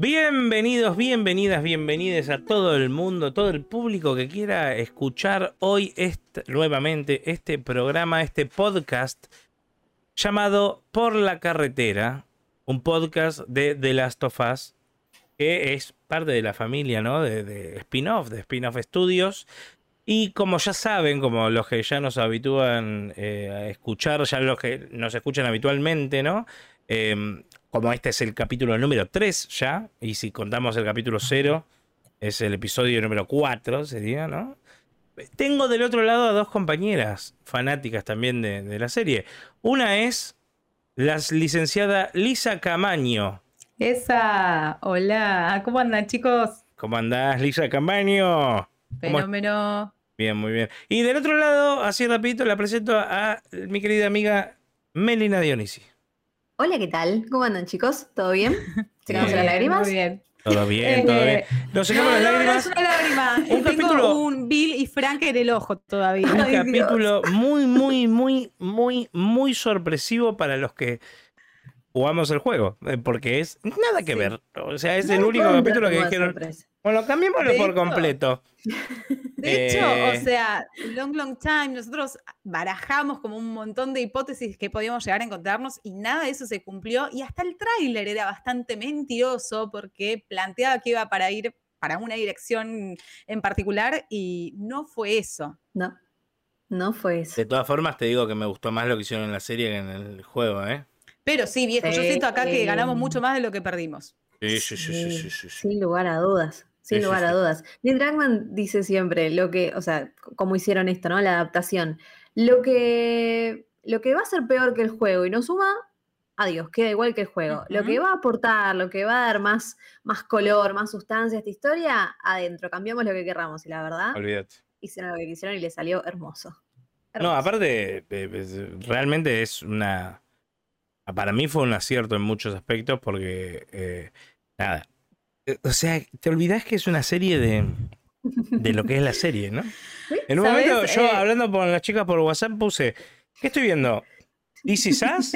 Bienvenidos, bienvenidas, bienvenides a todo el mundo, todo el público que quiera escuchar hoy nuevamente este programa, este podcast llamado Por la Carretera, un podcast de The Last of Us, que es parte de la familia, ¿no? De, spin-off, de spin-off Studios. Y como ya saben, como los que ya nos habitúan eh, a escuchar, ya los que nos escuchan habitualmente, ¿no? Eh, como este es el capítulo número 3 ya, y si contamos el capítulo 0, es el episodio número 4, sería, ¿no? Tengo del otro lado a dos compañeras fanáticas también de, de la serie. Una es la licenciada Lisa Camaño. Esa, hola, ¿cómo andan chicos? ¿Cómo andás, Lisa Camaño? Fenómeno. Bien, muy bien. Y del otro lado, así rapidito, la presento a mi querida amiga Melina Dionisi. Hola, ¿qué tal? ¿Cómo andan, chicos? ¿Todo bien? ¿Secamos las lágrimas? Muy bien. Todo bien, todo bien. Nos secamos las No, no, no lágrimas. es una lágrima. Un Tengo capítulo- un Bill y Frank en el ojo todavía. Un Ay, capítulo muy, muy, muy, muy, muy sorpresivo para los que jugamos el juego. eh, Porque es nada que Sí. ver. O sea, es No el único capítulo que dijeron. sorpresa. Bueno, cambiémoslo por completo. De hecho, Eh. o sea, long, long time, nosotros barajamos como un montón de hipótesis que podíamos llegar a encontrarnos y nada de eso se cumplió. Y hasta el tráiler era bastante mentiroso porque planteaba que iba para ir para una dirección en particular y no fue eso. No, no fue eso. De todas formas, te digo que me gustó más lo que hicieron en la serie que en el juego, ¿eh? Pero sí, viejo, yo siento acá que ganamos mucho más de lo que perdimos. Sí, sí, sí, sí, sí, sí, sí. Sin lugar a dudas. Sin lugar a dudas. Neil Druckmann dice siempre lo que, o sea, c- cómo hicieron esto, ¿no? La adaptación. Lo que, lo que va a ser peor que el juego y no suma, adiós, queda igual que el juego. Lo que va a aportar, lo que va a dar más, más color, más sustancia a esta historia, adentro. Cambiamos lo que querramos y la verdad, Olvídate. hicieron lo que quisieron y le salió hermoso. No, aparte, eh, realmente es una. Para mí fue un acierto en muchos aspectos porque. eh, nada. Eh, O sea, te olvidás que es una serie de. De lo que es la serie, ¿no? En un ¿Sabes? momento, yo Eh, hablando con las chicas por WhatsApp puse. ¿Qué estoy viendo? ¿This is Us?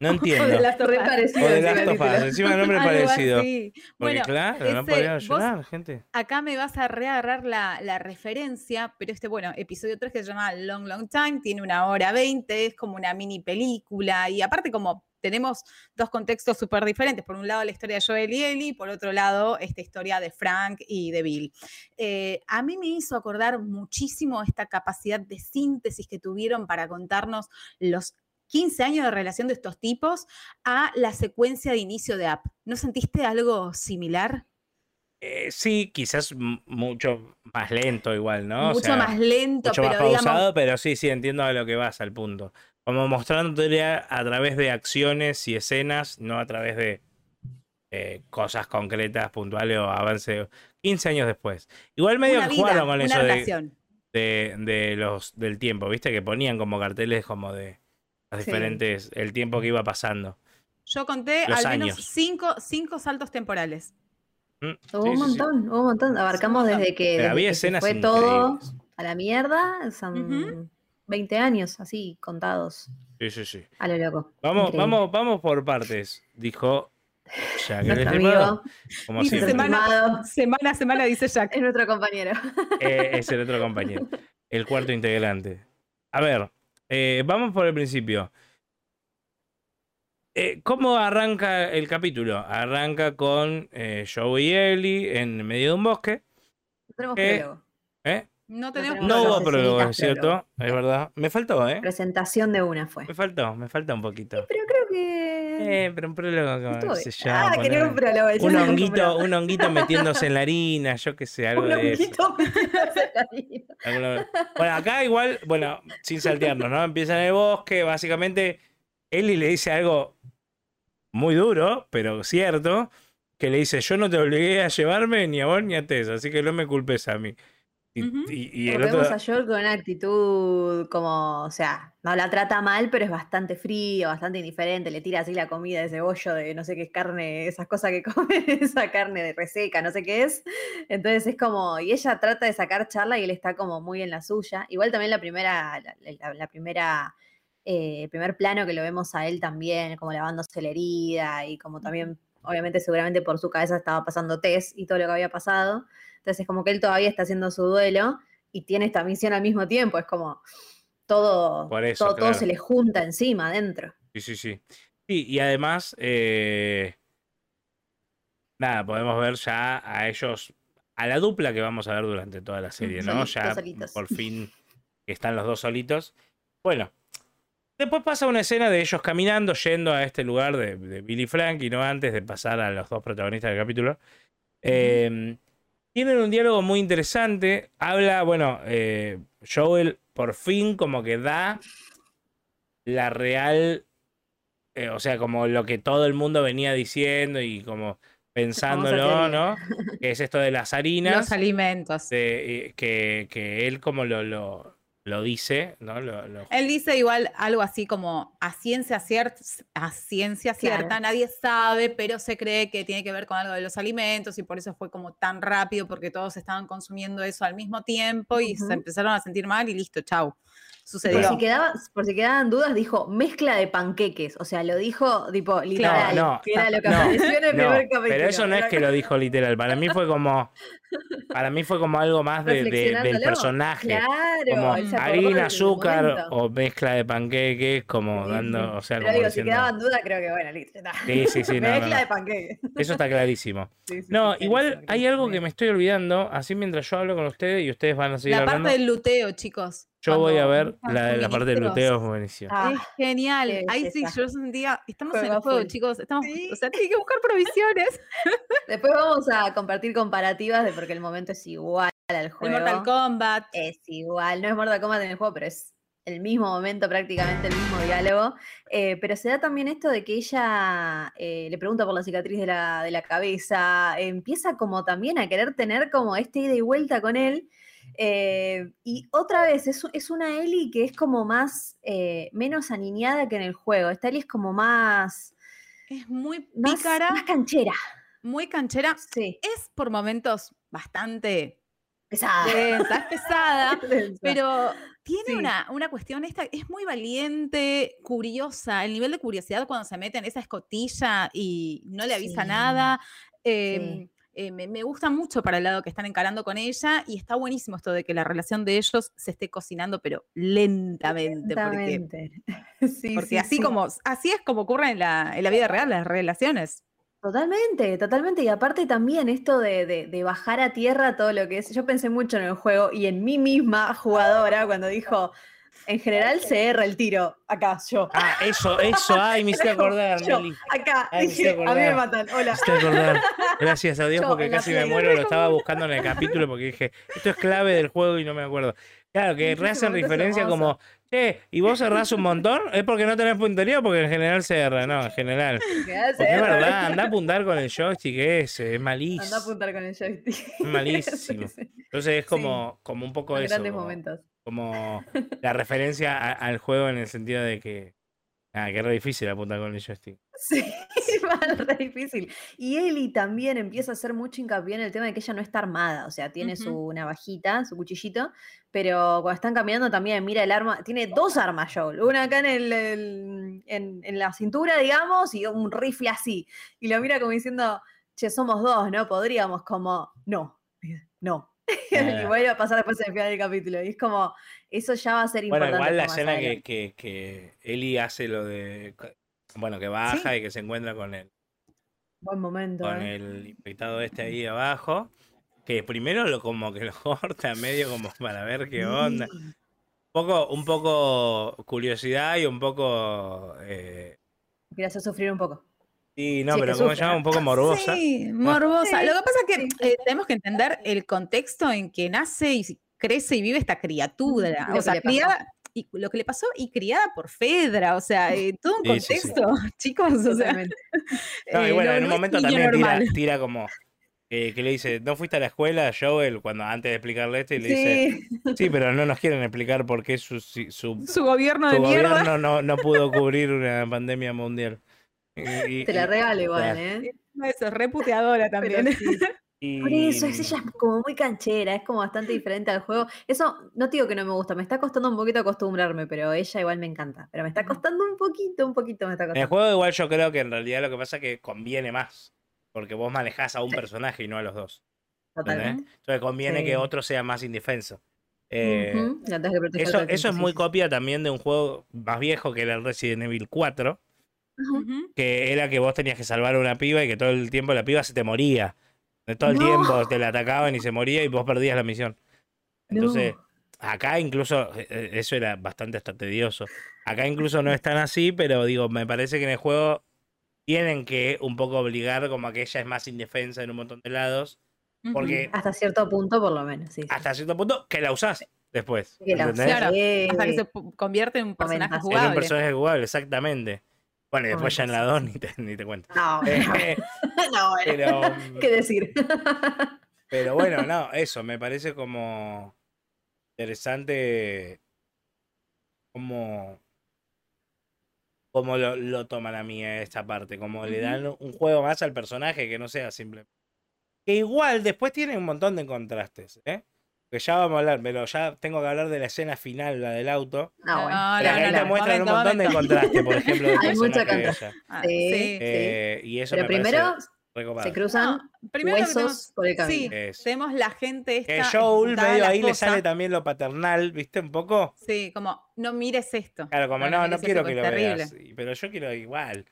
No entiendo. O de las torres parecidas. O de Us, título. encima el nombre parecido. así. Porque Bueno, claro, no podía llorar, gente. acá me vas a reagarrar la, la referencia, pero este, bueno, episodio 3 que se llama Long Long Time, tiene una hora 20, es como una mini película, y aparte como tenemos dos contextos súper diferentes, por un lado la historia de Joel y Ellie, por otro lado esta historia de Frank y de Bill. Eh, a mí me hizo acordar muchísimo esta capacidad de síntesis que tuvieron para contarnos los 15 años de relación de estos tipos a la secuencia de inicio de App. ¿No sentiste algo similar? Eh, sí, quizás mucho más lento igual, ¿no? O mucho sea, más lento, mucho pero más digamos, pausado, pero sí, sí, entiendo a lo que vas al punto. Como mostrándote a través de acciones y escenas, no a través de eh, cosas concretas, puntuales o avance 15 años después. Igual medio una que vida, jugaron con eso de, relación. de, de los del tiempo, ¿viste? Que ponían como carteles como de las Sí. diferentes, el tiempo que iba pasando. Yo conté Los al menos cinco, cinco saltos temporales. Mm, Hubo sí, un sí. montón, hubo un montón. Abarcamos desde que, desde había que escenas fue todo a la mierda, son Ujú. 20 años así contados Sí, sí, sí. a lo loco. Vamos, Increíble. vamos, vamos por partes, dijo Jack el amigo como Dice siempre. semana, Estimado. semana a semana, dice Jack. es nuestro compañero. Eh, es el otro compañero, el cuarto integrante. A ver, eh, vamos por el principio. Eh, ¿Cómo arranca el capítulo? Arranca con eh, Joe y Ellie en medio de un bosque. No tenemos Eh. ¿eh? No tenemos No hubo prólogo. es cierto, es verdad. Me faltó, ¿eh? Presentación de una fue. Me faltó, me falta un poquito. Pero creo que. Eh, pero un prólogo, como, bien. yo, ah, quería un prólogo. un se honguito, un honguito metiéndose en la harina, yo qué sé, algo Un de eso. honguito metiéndose en la harina. Bueno, acá igual, bueno, sin saltearnos, ¿no? Empieza en el bosque, básicamente, Ellie le dice algo muy duro, pero cierto, que le dice, yo no te obligué a llevarme ni a vos ni a Tess, así que no me culpes a mí. Y, y- y el Porque otro... vemos a Joel con una actitud como, o sea, no la trata mal, pero es bastante frío, bastante indiferente, le tira así la comida de cebollo de no sé qué es carne, esas cosas que come, esa carne de reseca, no sé qué es. Entonces es como, y ella trata de sacar charla y él está como muy en la suya. Igual también la primera, la, la- la primera, eh, el primer plano que lo vemos a él también, como lavándose la herida y como también obviamente seguramente por su cabeza estaba pasando test y todo lo que había pasado. Entonces como que él todavía está haciendo su duelo y tiene esta misión al mismo tiempo, es como todo, eso, todo, todo se le junta encima adentro. Sí, sí, sí. Sí, y además, eh, nada, podemos ver ya a ellos, a la dupla que vamos a ver durante toda la serie, ¿no? Solitos, Ya solitos. por fin están los dos solitos. Bueno, después pasa una escena de ellos caminando, yendo a este lugar de, de Billy Frank, y no antes de pasar a los dos protagonistas del capítulo. Eh, tienen un diálogo muy interesante. Habla, bueno, eh, Joel por fin como que da la real, eh, o sea, como lo que todo el mundo venía diciendo y como pensándolo. ¿no? Que es esto de las harinas, Los alimentos. de, eh, que, que él como lo, lo, lo dice, ¿no? Lo, lo- Él dice igual algo así como a ciencia cierta, a ciencia Claro. cierta, nadie sabe, pero se cree que tiene que ver con algo de los alimentos y por eso fue como tan rápido porque todos estaban consumiendo eso al mismo tiempo y se empezaron a sentir mal y listo, chau. Por Sucedió. si, quedaba, por si quedaban dudas, dijo mezcla de panqueques. O sea, lo dijo tipo literal. no, que era lo que no, apareció en el No, primer capítulo. pero eso no es que lo dijo literal. Para mí fue como. Para mí fue como algo más de- de- del personaje. Claro, como harina, azúcar o mezcla de panqueques, como Sí, dando, sí. o sea, Pero como digo, diciendo. si quedaban dudas, creo que bueno, listo. Sí, sí, sí, no, Mezcla no. de panqueques. Eso está clarísimo. Sí, sí, No, sí, igual clarísimo, hay algo que me estoy olvidando, así mientras yo hablo con ustedes y ustedes van a seguir La hablando. parte del luteo, chicos. Yo voy a ver la, la parte del luteo, es buenísimo. Ah, Es genial. Ahí sí, yo sentía, estamos en Juego el juego, full. chicos. Estamos, Sí. O sea, tienen que buscar provisiones. Después vamos a compartir comparativas de porque el momento es igual al El juego. Mortal Kombat. Es igual, no es Mortal Kombat en el juego, pero es el mismo momento, prácticamente el mismo diálogo. Eh, pero se da también esto de que ella eh, le pregunta por la cicatriz de la, de la cabeza, empieza como también a querer tener como este ida y vuelta con él. eh, y otra vez, es, es una Ellie que es como más, menos aniñada que en el juego. Esta Ellie es como más, Es muy más, pícara, más canchera. muy canchera. Sí, Es por momentos bastante pesada. densa, es pesada. Pero tiene Sí. una, una cuestión, esta es muy valiente, curiosa. El nivel de curiosidad cuando se mete en esa escotilla y no le avisa Sí, nada. sí. eh, eh, me, me gusta mucho para el lado que están encarando con ella y está buenísimo esto de que la relación de ellos se esté cocinando, pero lentamente. Porque, Lentamente. Porque sí, así sí. como así es como ocurre en la, en la vida real, las relaciones. Totalmente, totalmente. Y aparte también esto de, de- de bajar a tierra todo lo que es. Yo pensé mucho en el juego y en mí misma, jugadora, cuando dijo, en general se erra el tiro. Acá, yo. Ah, eso, eso, ay, me hice acordar, Yo, acá. Ay, me dije, a mí me matan. Hola. Me acordar. Gracias a Dios Yo, porque casi me muero. Lo estaba buscando en el capítulo porque dije, esto es clave del juego y no me acuerdo. Claro, que es referencia como, che, ¿y vos cerrás un montón? ¿Es porque no tenés puntería o porque en general se erra? No, en general. Porque es verdad, anda a apuntar con el joystick ese, es Anda a malísimo. apuntar con el joystick. Es malísimo. Entonces es como, como un poco Son eso. grandes como- momentos. como la referencia a- al juego en el sentido de que, ah, que es re difícil apuntar con el joystick. Sí, re difícil. Y Ellie también empieza a hacer mucho hincapié en el tema de que ella no está armada, o sea, tiene su navajita, su cuchillito, pero cuando están caminando también mira el arma, tiene dos armas Joel, una acá en, el, el- en, en la cintura, digamos, y un rifle así. Y lo mira como diciendo, che, somos dos, ¿no? Podríamos como, no, no. y Ah. vuelve a pasar después en el final del capítulo. Y es como, eso ya va a ser Bueno, importante. igual la escena que, que, que Ellie hace lo de, bueno, que baja y que se encuentra con el, Buen momento. con ¿eh? el infectado este ahí abajo, que primero lo como que lo corta medio como para ver qué onda. Un poco, un poco curiosidad y un poco... Eh, Quiere hacer sufrir un poco. Sí, no, Sí, pero ¿cómo se llama? Un poco morbosa. Sí, morbosa. Lo que pasa es que eh, tenemos que entender el contexto en que nace y crece y vive esta criatura. O sea, criada, y lo que le pasó y criada por Fedra. O sea, eh, todo un Sí, sí, sí. contexto, chicos. O sea. No, y eh, bueno, no- en un momento también tira, como eh, que le dice, ¿no fuiste a la escuela, Joel? Cuando antes de explicarle esto y le dice, Sí, pero no nos quieren explicar por qué su, su, Su gobierno su de mierda. gobierno no, no pudo cubrir una pandemia mundial. Y- y- te la regalo igual. ¿eh? Eso es reputeadora también. sí. y- Por eso, es ella es como muy canchera, es como bastante diferente al juego. Eso, no te digo que no me gusta, me está costando un poquito acostumbrarme, pero ella igual me encanta. Pero me está costando un poquito, un poquito me está En el costando. juego igual yo creo que en realidad lo que pasa es que conviene más. Porque vos manejás a un Sí. personaje y no a los dos. ¿entendés? Totalmente. Entonces conviene Sí. que otro sea más indefenso. Eh, eso, eso es muy copia también de un juego más viejo que era el Resident Evil 4, que era que vos tenías que salvar a una piba y que todo el tiempo la piba se te moría. De todo el No. tiempo te la atacaban y se moría y vos perdías la misión. Entonces, No. acá incluso, eh, eh, eso era bastante hasta tedioso. Acá incluso no es tan así, pero digo, me parece que en el juego tienen que un poco obligar como a que ella es más indefensa en un montón de lados, porque Hasta cierto punto, por lo menos, sí. sí. hasta cierto punto que la usás después. Que la ¿entendés? usás. Claro, Sí. hasta que se convierte en un personaje Comentaste. En un jugable. personaje jugable, exactamente. Bueno, y después ya en la 2 ni te, ni te cuento. No, Eh, no, bueno. pero, ¿Qué decir? pero bueno, no, eso, me parece como interesante cómo, cómo lo, lo toman a mí esta parte, como le dan un juego más al personaje que no sea simple. Que igual después tiene un montón de contrastes, ¿eh? Que ya vamos a hablar, pero ya tengo que hablar de la escena final, la del auto. No, bueno. No, que no, no, te muestran un momento, montón de momento. contrastes, por ejemplo, Hay de contraste. Ah, Sí. sí. Eh, y eso Pero me primero se cruzan No, primero lo que huesos tenemos- por el camino. Sí, tenemos la gente esta Que Joel medio ahí le sale también lo paternal, ¿viste? Un poco. Sí, como, no mires esto. Claro, como no, no, quiero que lo veas. Pero yo quiero igual.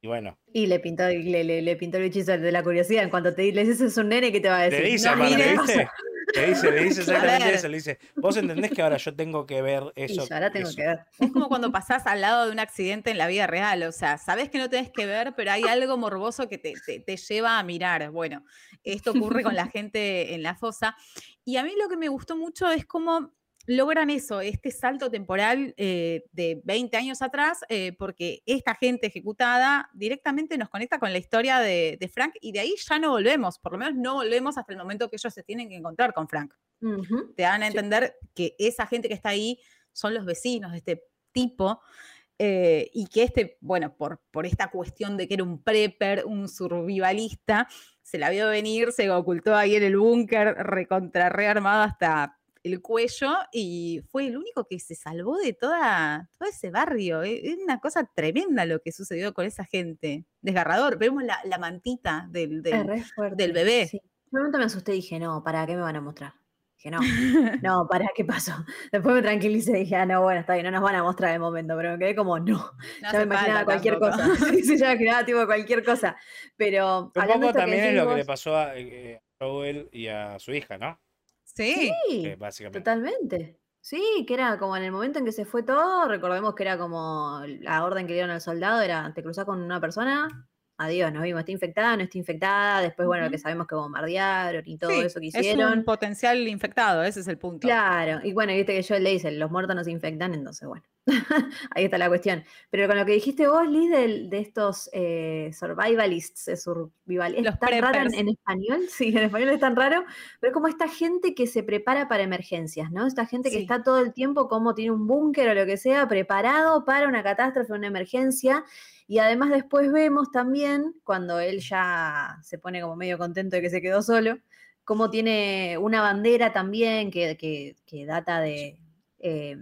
Y bueno, Y le pintó, le, le, le pintó el hechizo de la curiosidad. En cuanto te le dices es un nene, ¿qué te va a decir? dice no mires. ¿viste? Le dice, le dice exactamente Claro. eso, le dice, vos entendés que ahora yo tengo que ver Y eso. yo ahora tengo eso". que ver. Es como cuando pasás al lado de un accidente en la vida real, o sea, sabes que no tenés que ver, pero hay algo morboso que te, te- te lleva a mirar. Bueno, esto ocurre con la gente en la fosa. Y a mí lo que me gustó mucho es cómo logran eso, este salto temporal eh, de 20 años atrás, eh, porque esta gente ejecutada directamente nos conecta con la historia de, de Frank y de ahí ya no volvemos, por lo menos no volvemos hasta el momento que ellos se tienen que encontrar con Frank. Te dan a entender que esa gente que está ahí son los vecinos de este tipo eh, y que este, bueno, por, por esta cuestión de que era un prepper, un survivalista, se la vio venir, se ocultó ahí en el búnker, recontra rearmado hasta el cuello y fue el único que se salvó de toda, todo ese barrio. eh, Es una cosa tremenda lo que sucedió con esa gente. Desgarrador. Vemos la, la mantita del, del- fuerte. bebé. Sí. Un momento me asusté y dije, no, ¿para qué me van a mostrar? Dije, no, no, ¿para qué pasó? Después me tranquilicé y dije, ah, no, bueno, está bien, no nos van a mostrar de momento, pero me quedé como, no, No ya me imaginaba falta cualquier tampoco. cosa. Sí, sí, ya me imaginaba tipo cualquier cosa. Pero Un poco también es lo que le pasó a, eh, a Joel y a su hija, ¿no? Sí. Sí, Eh, básicamente. totalmente. Sí, que era como en el momento en que se fue todo, recordemos que era como la orden que dieron al soldado, era, te cruzás con una persona, adiós, nos vimos, está infectada, no está infectada, después, bueno, lo que sabemos que bombardearon y todo Sí, eso que Es hicieron. un potencial infectado, ese es el punto. Claro, y bueno, viste que yo le dice, los muertos no se infectan, entonces bueno, ahí está la cuestión. Pero con lo que dijiste vos, Liz, del- de, estos eh, survivalists, eh, survival, es Los tan raro en, español, sí, en español es tan raro, pero es como esta gente que se prepara para emergencias, ¿no? Esta gente que Sí. está todo el tiempo como tiene un búnker o lo que sea, preparado para una catástrofe, una emergencia. Y además después vemos también, cuando él ya se pone como medio contento de que se quedó solo, cómo tiene una bandera también que, que- que data de, eh,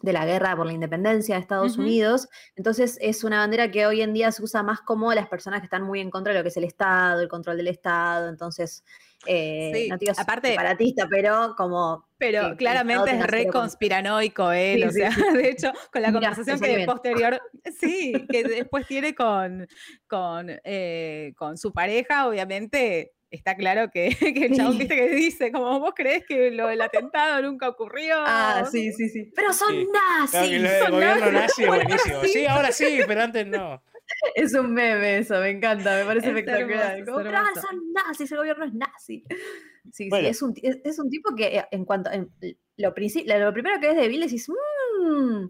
de la guerra por la independencia de Estados. Unidos. Entonces es una bandera que hoy en día se usa más como las personas que están muy en contra de lo que es el Estado, el control del Estado. Entonces, eh, Sí, no digo aparte- separatista, pero como... que Pero claramente es re conspiranoico él, Sí, o sí, sea, de hecho, con la Mirá, conversación que bien. posterior, sí, que después tiene con, con, eh, con su pareja, obviamente está claro que, que el chabón, Sí. viste, que dice, como vos creés que lo del atentado nunca ocurrió. Ah, sí, sí, sí. Pero son Sí. Claro que nazis. lo del gobierno nazis. nazi es ahora buenísimo. sí. Sí, ahora sí, pero antes no. Es un meme eso, me encanta, me parece Es espectacular. hermoso, Como, es "Pero, ah, hermoso". son nazis, el gobierno es nazi. Sí, Bueno. sí, es un, es, es un tipo que eh, en cuanto en lo, lo primero que es de Bill decís, mmm,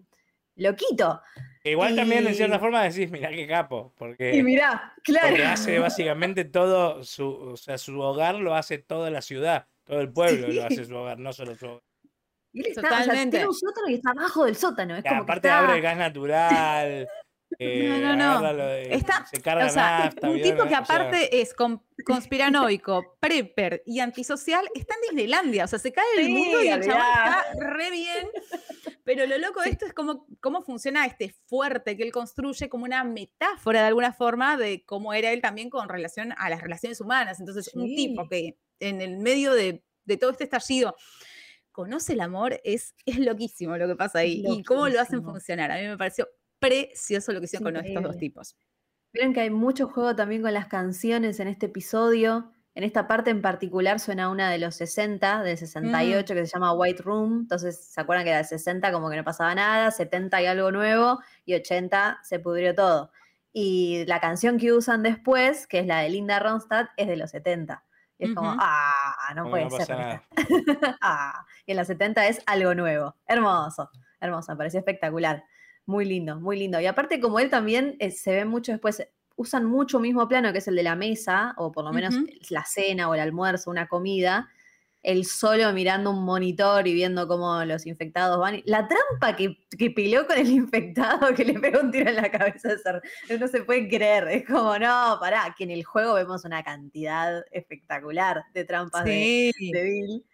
loquito. Igual también, en cierta forma, decís, mirá qué capo. Porque, Y mirá, claro. porque hace básicamente todo, su, o sea, su hogar lo hace toda la ciudad. Todo el pueblo lo hace su hogar, no solo su hogar. Y él está, o sea, Totalmente. tiene un sótano y está abajo del sótano. Es como aparte que está... abre el gas natural. eh, No, no, no. de- Está- se carga O sea, nafta. un tipo que O sea, aparte es con- conspiranoico, prepper y antisocial, está en Disneylandia. O sea, se cae el Sí, mundo y el olvidá. está re bien. Pero lo loco de esto es cómo, cómo funciona este fuerte que él construye como una metáfora de alguna forma de cómo era él también con relación a las relaciones humanas. Entonces, un tipo que en el medio de, de todo este estallido conoce el amor es, es loquísimo lo que pasa ahí. Y cómo lo hacen funcionar. A mí me pareció precioso lo que hicieron con estos dos tipos. Vieron que hay mucho juego también con las canciones en este episodio. En esta parte en particular suena una de los 60, del 68, que se llama White Room. Entonces, ¿se acuerdan que era de 60 como que no pasaba nada? 70 y algo nuevo, y 80 se pudrió todo. Y la canción que usan después, que es la de Linda Ronstadt, es de los 70. Y es como, ah, no Como puede no ser. Ah, y en la 70 es algo nuevo. Hermoso, hermoso, me pareció espectacular. Muy lindo, muy lindo. Y aparte, como él también eh, se ve mucho después, usan mucho mismo plano que es el de la mesa, o por lo menos la cena o el almuerzo, una comida. Él solo mirando un monitor y viendo cómo los infectados van. La trampa que, que peleó con el infectado, que le pegó un tiro en la cabeza, no se puede creer. Es como, no, pará, que en el juego vemos una cantidad espectacular de trampas de, de Bill.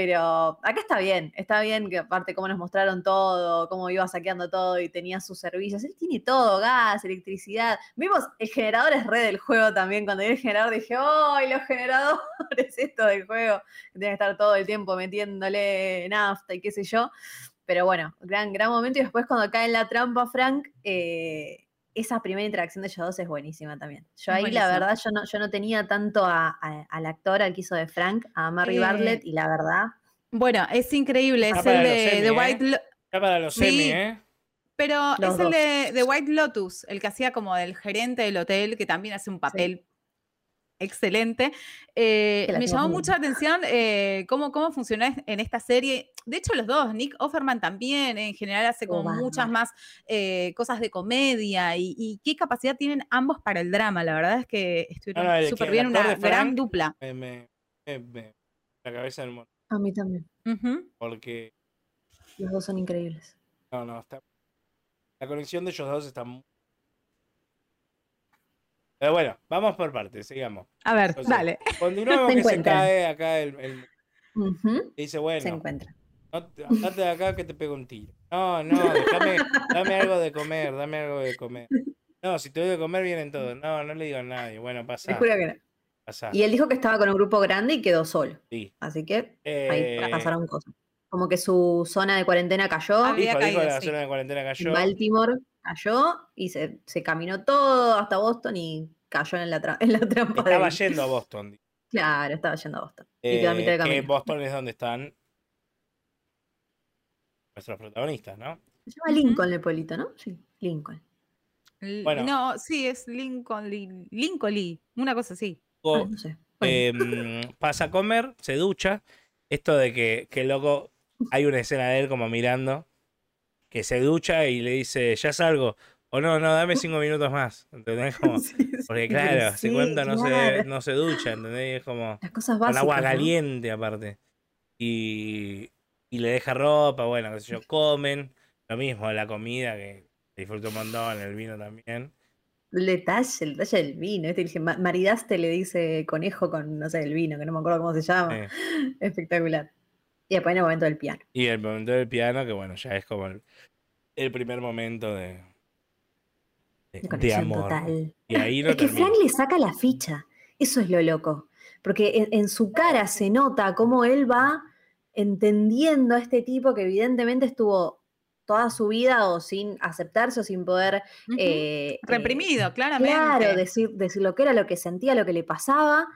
Pero acá está bien, está bien que aparte cómo nos mostraron todo, cómo iba saqueando todo y tenía sus servicios. Él tiene todo, gas, electricidad. Vimos, el generador es re del juego también. Cuando vi el generador dije, ¡ay, los generadores! Esto del juego. Tiene que estar todo el tiempo metiéndole nafta y qué sé yo. Pero bueno, gran, gran momento. Y después cuando cae en la trampa Frank, eh, esa primera interacción de ellos dos es buenísima también. Yo ahí, la verdad, yo no, yo no tenía tanto a- a- al actor, al que hizo de Frank, a Mary Eh, Bartlett, y la verdad, Bueno, es increíble. Es el de, de ¿eh? White Ya para los Sí. semi, ¿eh? Pero Los es el de, de White Lotus, el que hacía como del gerente del hotel, que también hace un papel excelente. Eh, me llamó la atención eh, cómo, cómo funcionó es- en esta serie. De hecho, los dos, Nick Offerman también, en general hace Oh, como muchas más eh, cosas de comedia y, y qué capacidad tienen ambos para el drama. La verdad es que estuvieron No, no, el súper bien, una gran dupla. Me, me- me- me- la cabeza del mundo. a mí también. Porque, Los dos son increíbles. no, no, está. La conexión de ellos dos está muy. Pero bueno, vamos por partes, sigamos. A ver, Entonces, dale. Continuamos Se que se cae acá el. el- Ujú, y dice, Se bueno, encuentran. no, te- andate de acá que te pego un tiro. No, no, déjame, dame algo de comer, dame algo de comer. No, si te doy de comer vienen todos. No, no le digo a nadie. Bueno, Te pasa, juro que no. pasa. Y él dijo que estaba con un grupo grande y quedó solo. Sí. Así que ahí Eh, pasaron cosas. Como que su zona de cuarentena cayó. Había dijo, dijo caído, la sí. zona de cuarentena en cayó. Baltimore cayó y se, se caminó todo hasta Boston y cayó en la, tra- en la trampa Estaba yendo a Boston. Claro, estaba yendo a Boston. y quedó a mitad de Eh, que camino. Boston es donde están nuestros protagonistas, ¿no? Se llama Lincoln el pueblito, ¿no? Sí, Lincoln. L- Bueno. No, sí, es Lincoln Lee, Lincoln Lee, una cosa así. O, Ah, no sé. Bueno, em, pasa a comer, se ducha. Esto de que, que el loco, hay una escena de él como mirando, que se ducha y le dice, ya salgo. O no, no, dame cinco minutos más. ¿Entendés? Como, sí, porque claro, hace sí, cuánto no, se, claro. no se ducha, ¿entendés? Y es como Las cosas con básicas. agua ¿no? caliente aparte. Y, y le deja ropa, bueno, qué sé yo, comen. Lo mismo, la comida, que disfruto un montón, el vino también. El detalle, el detalle del vino. Este, dije, "Ma- maridaste le dice conejo con, no sé, el vino, que no me acuerdo cómo se llama. Espectacular. Y después en el momento del piano. Y el momento del piano, que bueno, ya es como el, el primer momento de, de, De de conexión amor. total. Y ahí no Es que. Frank le saca la ficha. Eso es lo loco. Porque en, en su cara se nota cómo él va entendiendo a este tipo que evidentemente estuvo toda su vida o sin aceptarse o sin poder eh, eh, Reprimido, claramente. Claro, decir, decir lo que era, lo que sentía, lo que le pasaba.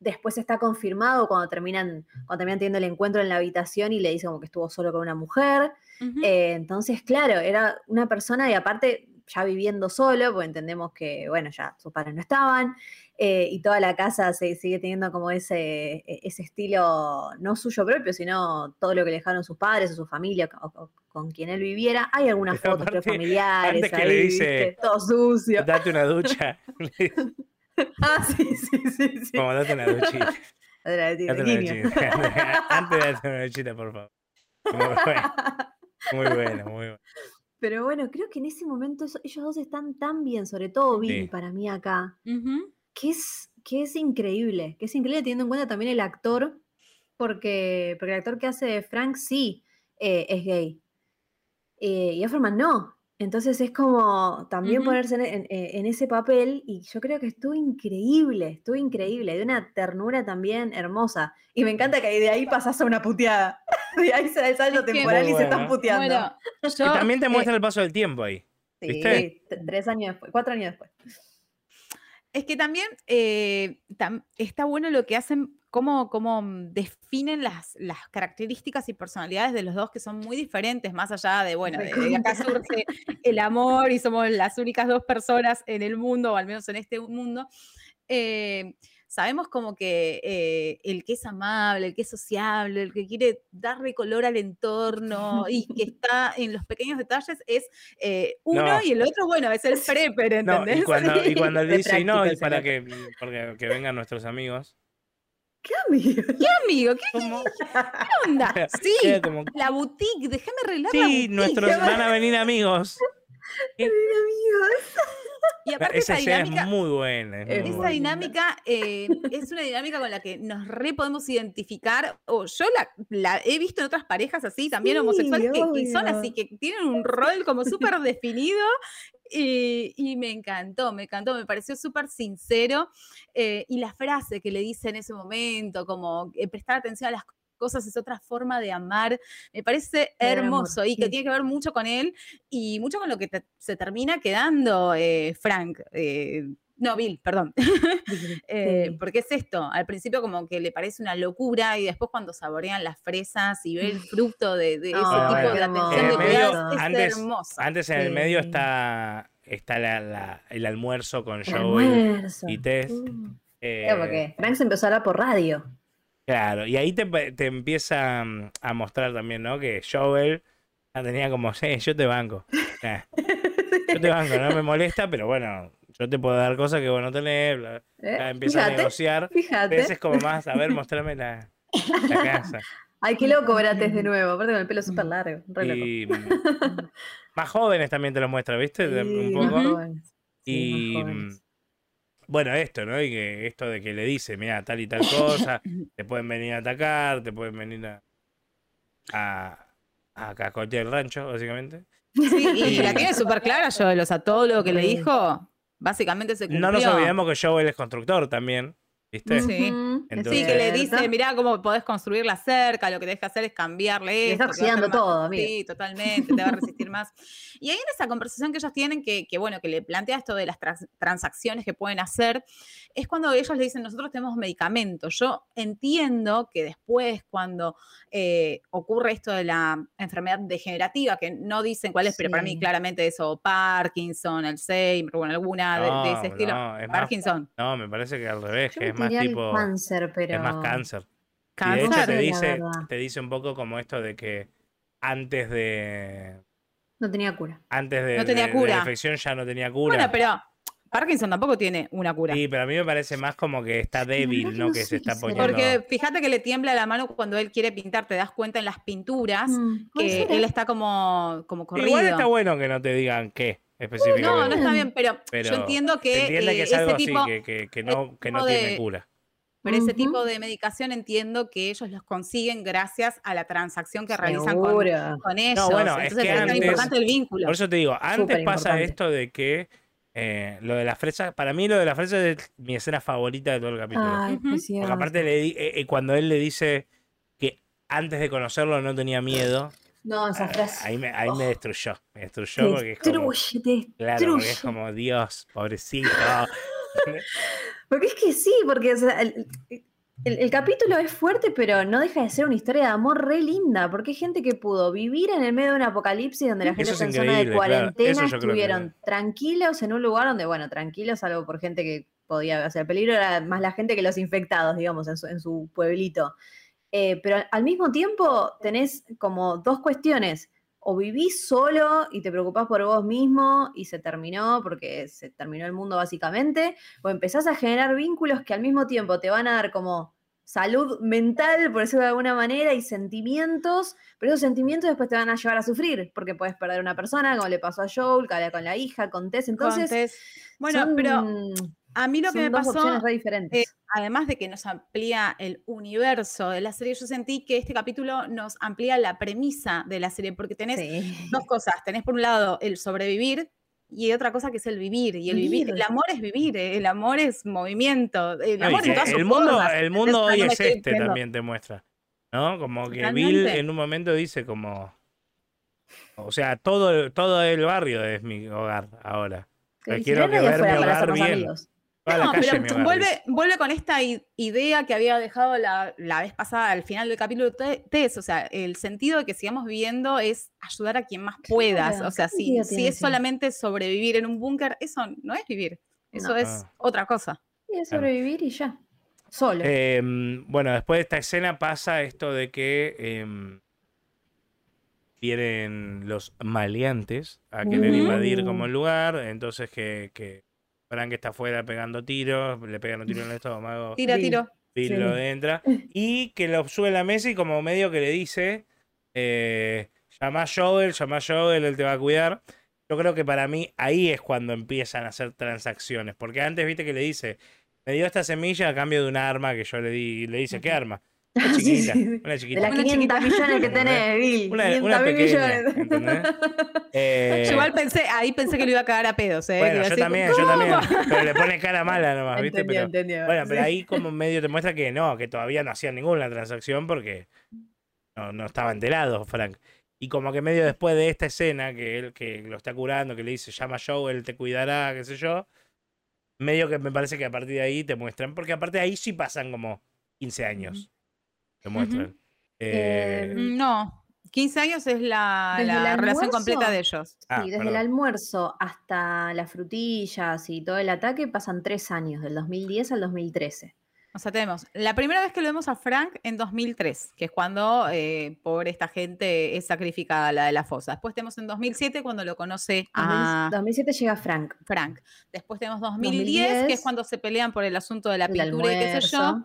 Después está confirmado cuando terminan, cuando terminan teniendo el encuentro en la habitación y le dice como que estuvo solo con una mujer. Eh, entonces, claro, era una persona y aparte ya viviendo solo, porque entendemos que, bueno, ya sus padres no estaban, eh, y toda la casa se sigue teniendo como ese, e- ese estilo, no suyo propio, sino todo lo que le dejaron sus padres o su familia o, o con quien él viviera. Hay algunas Pero fotos creo, aparte, familiares, antes que ahí, le dice- todo sucio. Date una ducha. Ah, sí, sí, sí, sí. como date una duchita. Otra vez, Date una duchita. Antes date una duchita, por favor. Muy bueno, muy bueno. Muy bueno. Pero bueno, creo que en ese momento ellos dos están tan bien, sobre todo Bill Sí. para mí acá, que es, que es increíble, que es increíble teniendo en cuenta también el actor, porque, porque el actor que hace Frank sí eh, es gay. eh, y Offerman no. Entonces es como también ponerse en, en- en ese papel y yo creo que estuvo increíble, estuvo increíble, de una ternura también hermosa. Y me encanta que de ahí pasas a una puteada. De ahí se da el salto Es que- temporal y se están puteando. Bueno, también te eh, muestra el paso del tiempo ahí. sí, tres años después, cuatro años después. Es que también eh, tam- está bueno lo que hacen, cómo, cómo definen las, las características y personalidades de los dos que son muy diferentes, más allá de, bueno, de, de acá surge el amor y somos las únicas dos personas en el mundo, o al menos en este mundo. Eh, sabemos como que eh, el que es amable, el que es sociable, el que quiere darle color al entorno y que está en los pequeños detalles es eh, uno No. y el otro, bueno, es el prepper, No, ¿entendés? y cuando, y cuando dice, no, y para que, porque, que vengan nuestros amigos. ¿Qué amigo? ¿Qué amigo? ¿Qué ¿Cómo? onda? Sí, como, la boutique, déjame arreglar la sí, boutique. nuestros van a venir amigos. Y aparte Esa dinámica, es muy buena. es muy Es esa buena. dinámica eh, es una dinámica con la que nos re podemos identificar, o yo la, la he visto en otras parejas así, también Sí, homosexuales, que, que son así, que tienen un rol como súper definido, y, y me encantó, me encantó, me pareció súper sincero, eh, y la frase que le dice en ese momento, como eh, prestar atención a las cosas es otra forma de amar, me parece amor, hermoso y que tiene que ver mucho con él y mucho con lo que te- se termina quedando eh, Frank. eh, no, Bill, perdón. Eh, Sí. Porque es esto, al principio como que le parece una locura y después cuando saborean las fresas y ve el fruto de, de ese tipo de atención de cuidados, medio- es antes- hermoso. Antes en el medio está, está la- la- el almuerzo con almuerzo. y Tess. Uh. eh, Frank se empezó a hablar por radio. Claro, y ahí te, te empieza mm, a mostrar también, ¿no? Que Joel tenía como, sí, yo te banco. Eh, yo te banco, no me molesta, pero bueno, yo te puedo dar cosas que vos no tenés. bla, ¿eh? bla. Empieza a negociar. fíjate. Como más, a ver, mostrame la, la casa. Ay, qué loco Tess de nuevo, aparte con el pelo súper largo. Re. Y mm, más jóvenes también te lo muestra, ¿viste? Sí, Un más poco. jóvenes. Sí, Y más mm. Bueno, esto, ¿no? Y que esto de que le dice, mira, tal y tal cosa, te pueden venir a atacar, te pueden venir a, a, a cascotear el rancho, básicamente. Sí, y la tiene súper clara, Joel, o sea, todo lo que le dijo, básicamente se cumplió. No nos olvidemos que Joel es constructor también, ¿viste? Sí. Entonces- que le dice, mirá cómo podés construir la cerca, lo que tenés que hacer es cambiarle Le esto. está oxidando más- todo, amigo. Sí, totalmente, te va a resistir más. Y ahí en esa conversación que ellos tienen, que, que, bueno, que le plantea esto de las trans- transacciones que pueden hacer, es cuando ellos le dicen, nosotros tenemos medicamentos. Yo entiendo que después, cuando eh, ocurre esto de la enfermedad degenerativa, que no dicen cuál es, pero para mí claramente eso, Parkinson, Alzheimer, bueno, alguna de, de No, ese estilo. no, es más- Parkinson. No, me parece que al revés, que es más tipo. cáncer, pero... Es más cáncer. Y de Cáncer. hecho te dice, te dice un poco como esto de que antes de. No tenía cura. Antes de, No tenía de- de cura. la infección ya no tenía cura. Bueno, pero Parkinson tampoco tiene una cura. Sí, pero a mí me parece más como que está débil, no no que se está poniendo. Porque fíjate que le tiembla la mano cuando él quiere pintar, te das cuenta en las pinturas Mm, ¿puede que él está como, como corrido. Igual está bueno que no te digan qué específicamente. no, no está bien, pero, Pero yo entiendo que, Se entiende que es algo ese así, tipo, que, que- que no, que no tipo tiene de- cura. pero ese tipo de medicación entiendo que ellos los consiguen gracias a la transacción que realizan con, con ellos. bueno, es Entonces que es tan antes- importante el vínculo. Por eso te digo, antes Súper pasa importante. esto de que eh, lo de la fresa, para mí lo de la fresa es mi escena favorita de todo el capítulo. Ay, pues Porque aparte le di- eh, eh, cuando él le dice que antes de conocerlo no tenía miedo, No, esa ah, frase. ahí me, ahí me Oh. destruyó. Me destruyó Te porque es como, destruye, te claro, porque es como Dios, pobrecito. Porque es que sí, porque o sea, el, el- el capítulo es fuerte, pero no deja de ser una historia de amor re linda, porque hay gente que pudo vivir en el medio de un apocalipsis donde la gente está en zona de claro. cuarentena, que- estuvieron tranquilos en un lugar donde, bueno, tranquilos, algo por gente que podía, o sea, el peligro era más la gente que los infectados, digamos, en su, en su pueblito. Eh, pero al mismo tiempo tenés como dos cuestiones. O vivís solo y te preocupás por vos mismo y se terminó porque se terminó el mundo básicamente, o empezás a generar vínculos que al mismo tiempo te van a dar como salud mental, por decirlo de alguna manera, y sentimientos, pero esos sentimientos después te van a llevar a sufrir, porque puedes perder una persona, como le pasó a Joel, que con la hija, con Tess, entonces... Bueno, son- pero a mí lo que son me dos pasó opciones re diferentes. eh, además de que nos amplía el universo de la serie, yo sentí que este capítulo nos amplía la premisa de la serie, porque tenés Sí. dos cosas. Tenés por un lado el sobrevivir y otra cosa que es el vivir. Y el vivir, Vivir. el amor es vivir, eh, el amor es movimiento. El No, amor sus el mundo, formas. el mundo hoy no es este diciendo- también te muestra. ¿No? Como que. Bill en un momento dice como. O sea, todo, todo el barrio es mi hogar ahora. Quiero que ver mi hogar bien. amigos. Toda la No, calle pero vuelve, vuelve con esta idea que había dejado la, la vez pasada al final del capítulo 3, o sea, el sentido de que sigamos viviendo es ayudar a quien más puedas, Claro, o sea, ¿qué si, si es solamente sobrevivir en un búnker, eso no es vivir, eso No. es Ah. otra cosa. Y es Claro. sobrevivir y ya. Solo. Em, bueno, después de esta escena pasa esto de que vienen los maleantes a querer invadir como el lugar. Entonces que, que Frank está afuera pegando tiros, le pegan un tiro en el estómago, Tira, tiro. Bill Sí. lo entra. Y que lo sube la mesa y como medio que le dice, eh, llama a Joel, llama a Joel, él te va a cuidar. Yo creo que para mí ahí es cuando empiezan a hacer transacciones. Porque antes viste que le dice, me dio esta semilla a cambio de un arma que yo le di. Y le dice, ¿qué arma? Una Sí, chiquita. sí. Una De chiquita. las Una 500 chiquita. millones que tenés, Bill. Una, 500 una mil pequeña, millones. ¿entendés? Eh, Yo igual pensé, ahí pensé que lo iba a cagar a pedos, ¿eh? bueno, yo decir, también, yo también. Pero le pone cara mala nomás, ¿viste? Entendió, Pero, entendió, bueno, pero sí. ahí como medio te muestra que no, que todavía no hacían ninguna transacción porque no, no estaba enterado, Frank. Y como que medio después de esta escena, que él que lo está curando, que le dice, llama a Joe, él te cuidará, qué sé yo, medio que me parece que a partir de ahí te muestran, porque aparte de ahí sí pasan como 15 años. Te muestran. Eh, Eh, No, 15 años es la, relación completa de ellos. ah, Sí, desde el almuerzo hasta las frutillas y todo el ataque pasan tres años, del 2010 al 2013. O sea, tenemos la primera vez que lo vemos a Frank en 2003, que es cuando eh, por esta gente es sacrificada la de la fosa. Después tenemos en 2007 cuando lo conoce a 2007 llega Frank. Frank. Después tenemos 2010, que es 2010, cuando se pelean por el asunto de la pintura y qué sé yo.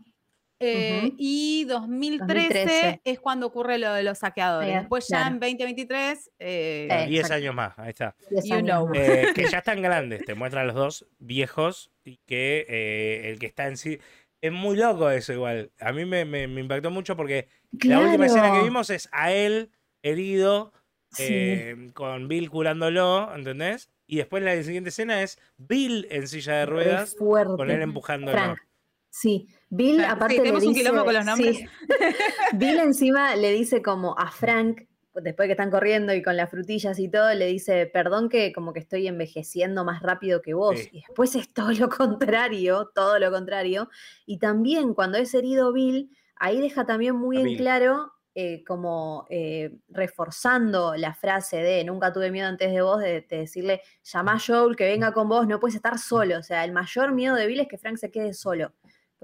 Eh. Y 2013, 2013. es cuando ocurre lo de los saqueadores. Después ya en 2023... eh, Eh, 10 exacto. años más, ahí está. You know. Eh, que ya están grandes, te muestran a los dos viejos y que eh, el que está en sí. Es muy loco eso igual. A mí me, me- me impactó mucho porque la última escena que vimos es a él herido, Sí. eh, con Bill curándolo, ¿entendés? Y después la siguiente escena es Bill en silla de ruedas con él empujándolo. Frank. Sí, Bill Claro, sí, aparte le un dice, quilombo con los nombres. sí. Bill encima le dice como a Frank, después que están corriendo y con las frutillas y todo, le dice, perdón que como que estoy envejeciendo más rápido que vos. Sí. Y después es todo lo contrario, todo lo contrario. Y también cuando es herido Bill, ahí deja también muy A en Bill. claro, eh, como eh, reforzando la frase de nunca tuve miedo antes de vos, de, de decirle, llama a Joel, que venga con vos, no puedes estar solo. O sea, el mayor miedo de Bill es que Frank se quede solo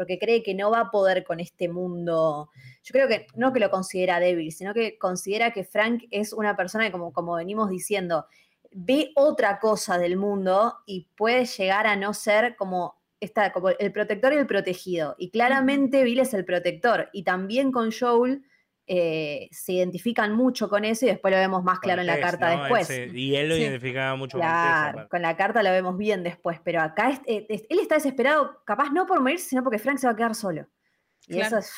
porque cree que no va a poder con este mundo. Yo creo que no que lo considera débil, sino que considera que Frank es una persona que, como, como venimos diciendo, ve otra cosa del mundo y puede llegar a no ser como, esta, como el protector y el protegido. Y claramente Bill es el protector. Y también con Joel eh, se identifican mucho con eso y después lo vemos más claro en la carta ¿no? Él después. se- y él lo Sí. identificaba mucho Claro, con la carta lo vemos bien después, pero acá es- eh, es- él está desesperado, capaz no por morirse, sino porque Frank se va a quedar solo. Y Claro. eso es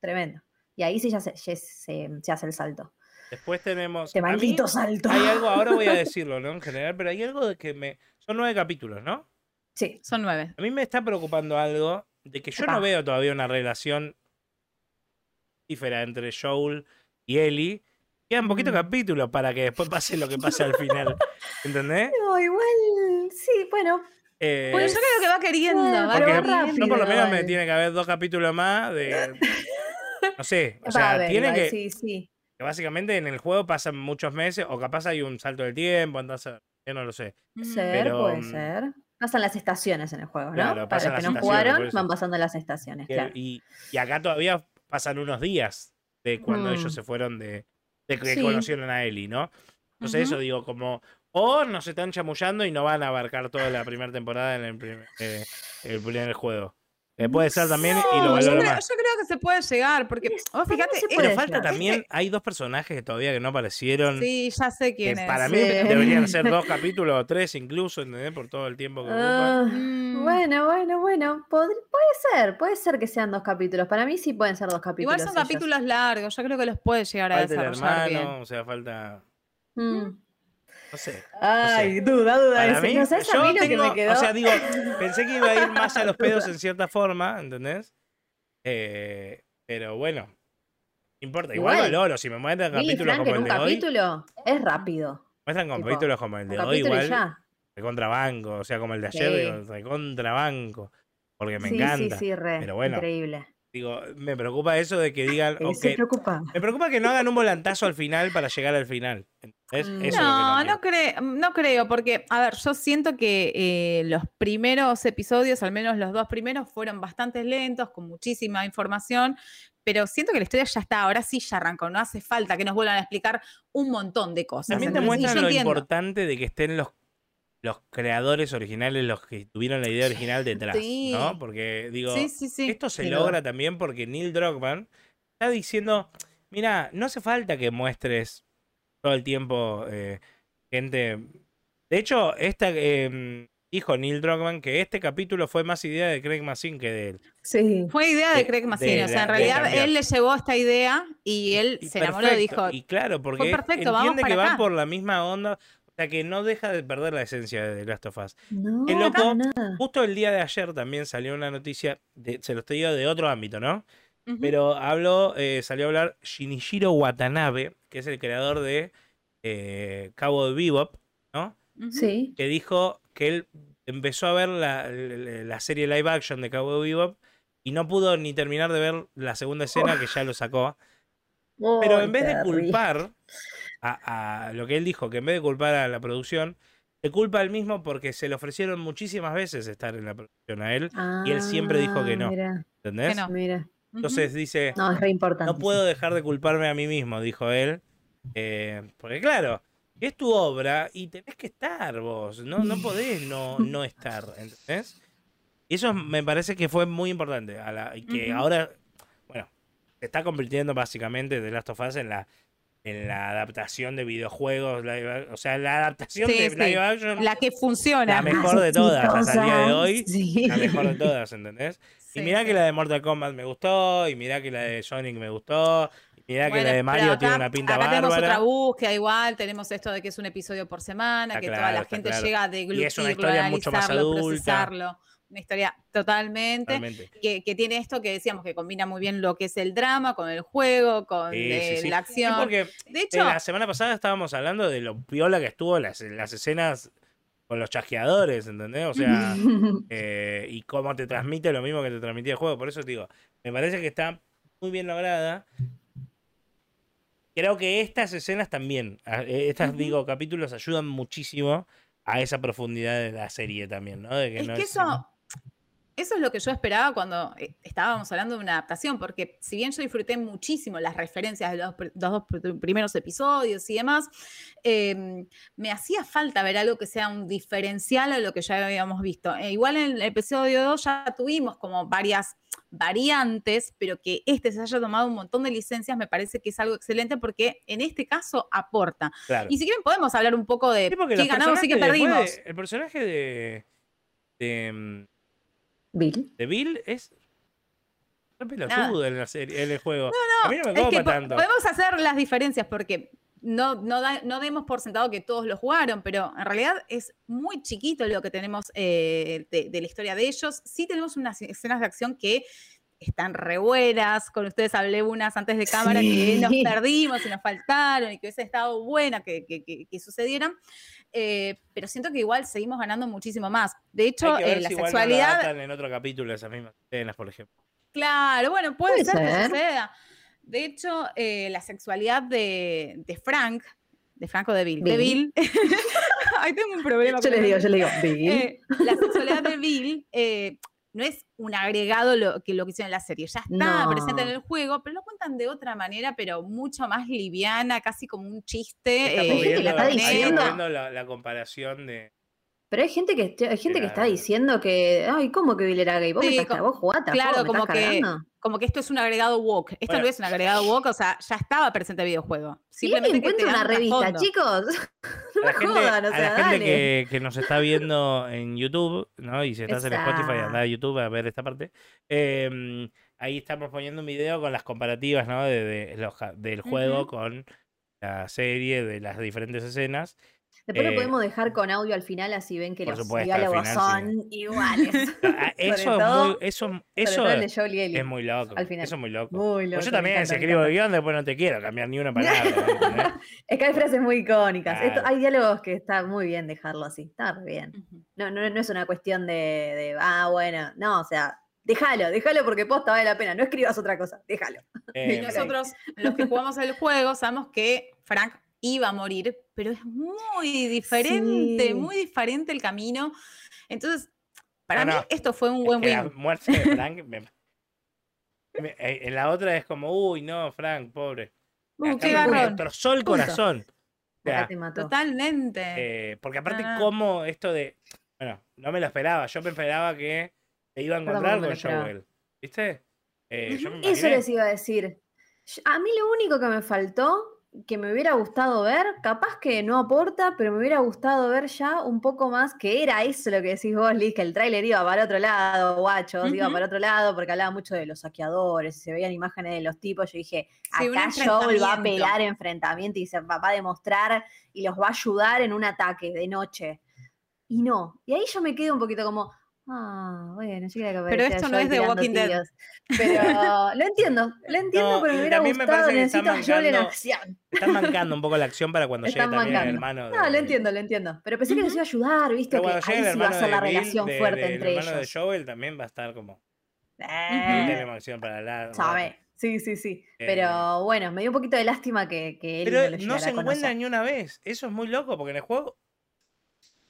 tremendo. Y ahí sí ya se, ya se- se hace el salto. Después tenemos. Este a mí maldito salto. Hay algo, ahora voy a decirlo, ¿no? En general, pero hay algo de que me. Son nueve capítulos, ¿no? Sí, Son nueve. A mí me está preocupando algo de que yo no veo todavía una relación diferente entre Joel y Ellie. Quedan poquitos Mm. capítulos para que después pase lo que pase al final. ¿Entendés? pero igual, sí, bueno, Eh, Pues yo creo que va queriendo. Bueno, va porque queriendo. yo por lo rápido menos me tiene que haber dos capítulos más de. No sé. O sea, tiene igual, que. sí, sí. que básicamente en el juego pasan muchos meses, o capaz hay un salto del tiempo, andás a- yo no lo sé. Ujú. Ser, Pero, puede mm, ser. Pasan las estaciones en el juego, ¿no? Claro, Para los que no jugaron, van pasando las estaciones, Y, claro. y- y acá todavía pasan unos días de cuando ellos Mm. se fueron de, de que Sí. conocieron a Ellie, ¿no? Entonces eso digo, como, o nos están chamullando y no van a abarcar toda la primera temporada en el primer, eh, el primer juego. Que puede ser también y lo yo, creo, más. yo creo que se puede llegar, porque mí fíjate, se eh, Pero falta llegar. también, hay dos personajes que todavía que no aparecieron. sí, ya sé que quién es. para mí Sí. deberían ser dos capítulos o tres incluso, ¿entendés? Por todo el tiempo que. Ah, Mm. bueno, bueno, bueno. pod- puede ser, puede ser que sean dos capítulos. Para mí sí pueden ser dos capítulos. Igual son ellos. capítulos largos, yo creo que los puede llegar a Falta el desarrollar hermano, bien. o sea, falta. Mm. No sé. Ay, duda, duda. Para mí, no a yo mí lo que tengo- me quedó. o sea, digo, pensé que iba a ir más a los pedos en cierta forma, ¿entendés? Eh, pero bueno, no importa. Igual, Igual, valoro, si me muestran capítulos como el de hoy, capítulo es rápido. muestran capítulos como el de hoy, igual, ya. de contrabanco, o sea, como el de ayer, Sí. digo, de contrabanco, porque me sí, encanta. sí, sí, re. pero bueno, Increíble. Digo, me preocupa eso de que digan, Él ok, se preocupa. me preocupa que no hagan un volantazo al final para llegar al final. Mm. Eso No, no, creo, no creo, porque, a ver, yo siento que eh, los primeros episodios, al menos los dos primeros, fueron bastante lentos, con muchísima información, pero siento que la historia ya está, ahora sí ya arrancó, no hace falta que nos vuelvan a explicar un montón de cosas. También te muestran lo entiendo. importante de que estén los, los creadores originales, los que tuvieron la idea original detrás, Sí. ¿no? Porque digo, Sí, sí, sí. esto se logra también porque Neil Druckmann está diciendo, mira, no hace falta que muestres todo el tiempo eh, gente... De hecho, esta, eh, dijo Neil Druckmann que este capítulo fue más idea de Craig Mazin que de él. Sí. Fue idea de de- Craig Massino, de o sea, en realidad él le llevó esta idea y él Y se enamoró y dijo, Y claro, porque perfecto, vamos entiende que para va acá. por la misma onda, o sea, que no deja de perder la esencia de The Last of Us. No, Qué loco. Justo el día de ayer también salió una noticia, de, se lo estoy diciendo de otro ámbito, ¿no? Pero habló, eh, salió a hablar Shinichiro Watanabe, que es el creador de eh, Cabo de Bebop, ¿no? Sí. Que dijo que él empezó a ver la, la- la serie live action de Cabo de Bebop y no pudo ni terminar de ver la segunda escena que ya lo sacó. Pero Ay, en vez de culpar a, a lo que él dijo, que en vez de culpar a la producción, se culpa a él mismo porque se le ofrecieron muchísimas veces estar en la producción a él, y él siempre dijo que Ah, no. Mira, ¿entendés? Que no. mira. Entonces dice, No, es re importante. no puedo dejar de culparme a mí mismo, dijo él. eh, porque claro, es tu obra y tenés que estar vos, no, no podés no, no estar, ¿entendés? Y eso me parece que fue muy importante. a la- y que ahora, bueno, se está convirtiendo básicamente The Last of Us en la, en la adaptación de videojuegos, live o sea, la adaptación Sí, de sí. live action, La que funciona. La mejor de todas hasta el día de hoy, Sí. la mejor de todas, ¿entendés? Sí, y mirá sí. que la de Mortal Kombat me gustó, y mirá que la de Sonic me gustó, y mirá que Bueno, la de Mario acá- tiene una pinta acá tenemos bárbara. otra búsqueda igual, tenemos esto de que es un episodio por semana, Está que claro, toda la gente claro. llega a Y es una deglutirlo, historia mucho más adulta. procesarlo. Una historia totalmente, Totalmente. que, que tiene esto que decíamos, que combina muy bien lo que es el drama con el juego, con Sí, eh, sí, sí. la acción. porque de eh, hecho, la semana pasada estábamos hablando de lo piola que estuvo las, las escenas con los chasqueadores, ¿entendés? O sea, eh, y cómo te transmite lo mismo que te transmitía el juego. Por eso te digo, me parece que está muy bien lograda. Creo que estas escenas también, eh, estas, digo, capítulos ayudan muchísimo a esa profundidad de la serie también, ¿no? De que es no que eso, eso es lo que yo esperaba cuando eh, estábamos hablando de una adaptación, porque si bien yo disfruté muchísimo las referencias de los, dos pr- primeros episodios y demás, eh, me hacía falta ver algo que sea un diferencial a lo que ya habíamos visto. Eh, igual en el episodio 2 ya tuvimos como varias variantes, pero que este se haya tomado un montón de licencias me parece que es algo excelente porque en este caso aporta. Claro. Y si quieren podemos hablar un poco de Sí, qué ganamos y qué perdimos. de- el personaje de, de, mm, Bill. de Bill es re pelotudo en, la serie, en el juego. a mí no me Es que tanto. podemos hacer las diferencias porque no, no, da- no demos por sentado que todos lo jugaron, pero en realidad es muy chiquito lo que tenemos eh, de, de la historia de ellos. Sí tenemos unas escenas de acción que están re buenas. Con ustedes hablé unas antes de cámara que nos Sí. perdimos y nos faltaron y que hubiese estado buena que, que- que- que sucedieran. Eh, pero siento que igual seguimos ganando muchísimo más. De hecho, Hay que ver eh, la si igual no lo sexualidad... adaptan en otro capítulo esas mismas escenas, por ejemplo. Claro, bueno, puede, Puede ser, que ser. suceda. De hecho, eh, la sexualidad de, de Frank, de Franco de Bill, de Bill. Bill. Ahí tengo un problema. Yo le digo, yo le digo, Bill. Eh, la sexualidad de Bill eh, no es un agregado lo que lo que hicieron en la serie. Ya está No. presente en el juego, pero lo cuentan de otra manera, pero mucho más liviana, casi como un chiste. Estamos eh, la está diciendo- la, la comparación de Pero hay gente que hay gente que está diciendo que, ay, ¿cómo que Bill era gay? ¿Vos, me Sí, estás, co- vos jugaste al claro, me como estás que- cargando? Como que esto es un agregado woke. Esto Bueno. no es un agregado woke, o sea, ya estaba presente el videojuego. Si Simplemente que te una revista, chicos, no me jodan, o a la sea, gente dale. que, que nos está viendo en YouTube, ¿no? Y si estás en Spotify, anda a YouTube a ver esta parte. em, ahí estamos poniendo un video con las comparativas, ¿no? De, de los del juego con la serie, de las diferentes escenas. Después Eh, lo podemos dejar con audio al final, así ven que los supuesto, diálogos final, sí. son iguales. Ah, Eso es muy, todo- eso, de es, Joel y Ellie. es muy loco. al final. Eso es muy loco. Muy Pues loco, yo también, encanta, si me escribo encanta. guion, después no te quiero cambiar ni una palabra. Es que hay frases muy icónicas. Esto- hay diálogos que está muy bien dejarlo así. Está bien. No, no, no es una cuestión de, de, ah, bueno, no, o sea, déjalo, déjalo porque posta vale la pena. No escribas otra cosa, déjalo. Eh, Y nosotros, los que jugamos el juego, sabemos que Frank iba a morir, pero es muy diferente, Sí. muy diferente el camino. Entonces, para No, mí no, esto fue un es buen que la muerte de Frank. me- me- eh, en la otra es como, uy, no, Frank, pobre. Uh, me destrozó el corazón. O sea, Acá te mató. Totalmente. eh, porque aparte, no. como esto de. Bueno, no me lo esperaba. Yo me esperaba que se iba a encontrar con. Joel. ¿Viste? Eh, yo me Eso les iba a decir. A mí lo único que me faltó, que me hubiera gustado ver, capaz que no aporta, pero me hubiera gustado ver ya un poco más, que era eso lo que decís vos, Liz, que el tráiler iba para otro lado, guachos, iba Ujú. para otro lado, porque hablaba mucho de los saqueadores, se veían imágenes de los tipos, yo dije, Sí, acá Joel va a pelar enfrentamiento y se va, va a demostrar y los va a ayudar en un ataque de noche. Y no, y ahí yo me quedé un poquito como, ah, bueno, yo quería que Pero esto no es de Walking Dead. Pero lo entiendo, lo entiendo, No, pero me hubiera también me gustado, parece que están necesito Joel en mancando- acción. Están mancando un poco la acción para cuando llegue también el mancando. hermano. No, lo de- entiendo, lo entiendo. Pero pensé que nos iba a ayudar, viste, Pero que ahí el sí iba a hermano ser la de Bill, relación de- fuerte entre hermano ellos. de Joel también va a estar como. Eh, tenemos acción para hablar. sabe. Sí, sí, sí. Eh. Pero bueno, me dio un poquito de lástima que, que él Pero no lo no llegara se encuentran ni una vez. Eso es muy loco porque en el juego.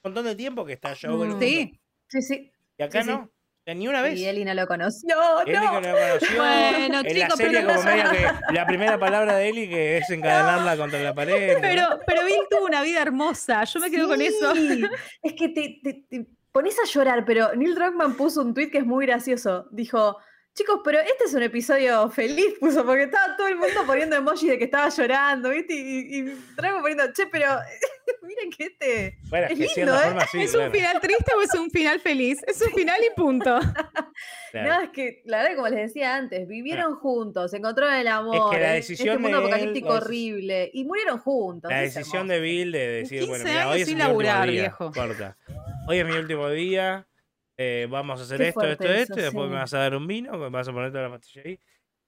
Un montón de tiempo que está Joel. Mm. Sí. Sí, sí. Y acá sí, no. Ni una vez. Y Eli no lo conoció. Eli no. que no lo conoció. Bueno, en la chicos, serie pero como no- medio que la primera palabra de Eli que es encadenarla contra la pared. ¿no? Pero, pero Bill tuvo una vida hermosa. Yo me quedo con eso. Sí, Es que te, te- te pones a llorar, pero Neil Druckmann puso un tweet que es muy gracioso. Dijo, chicos, pero este es un episodio feliz, puso, porque estaba todo el mundo poniendo emojis de que estaba llorando, ¿viste? Y, y Druckmann poniendo, che, pero miren que este... Bueno, es es que lindo, ¿eh? forma sí. ¿Es claro, un final triste o es un final feliz? Es un final y punto. claro. No, es que, la verdad, como les decía antes, vivieron juntos, encontraron el amor, la en decisión este mundo de apocalíptico la horrible, y murieron juntos. La es decisión de Bill de decir, 15 bueno, mira, años hoy es sin mi último laburar, día. viejo. Corta. Hoy es mi último día. eh, vamos a hacer Qué esto, esto, esto. y después me vas a dar un vino, me vas a poner toda la pastilla ahí.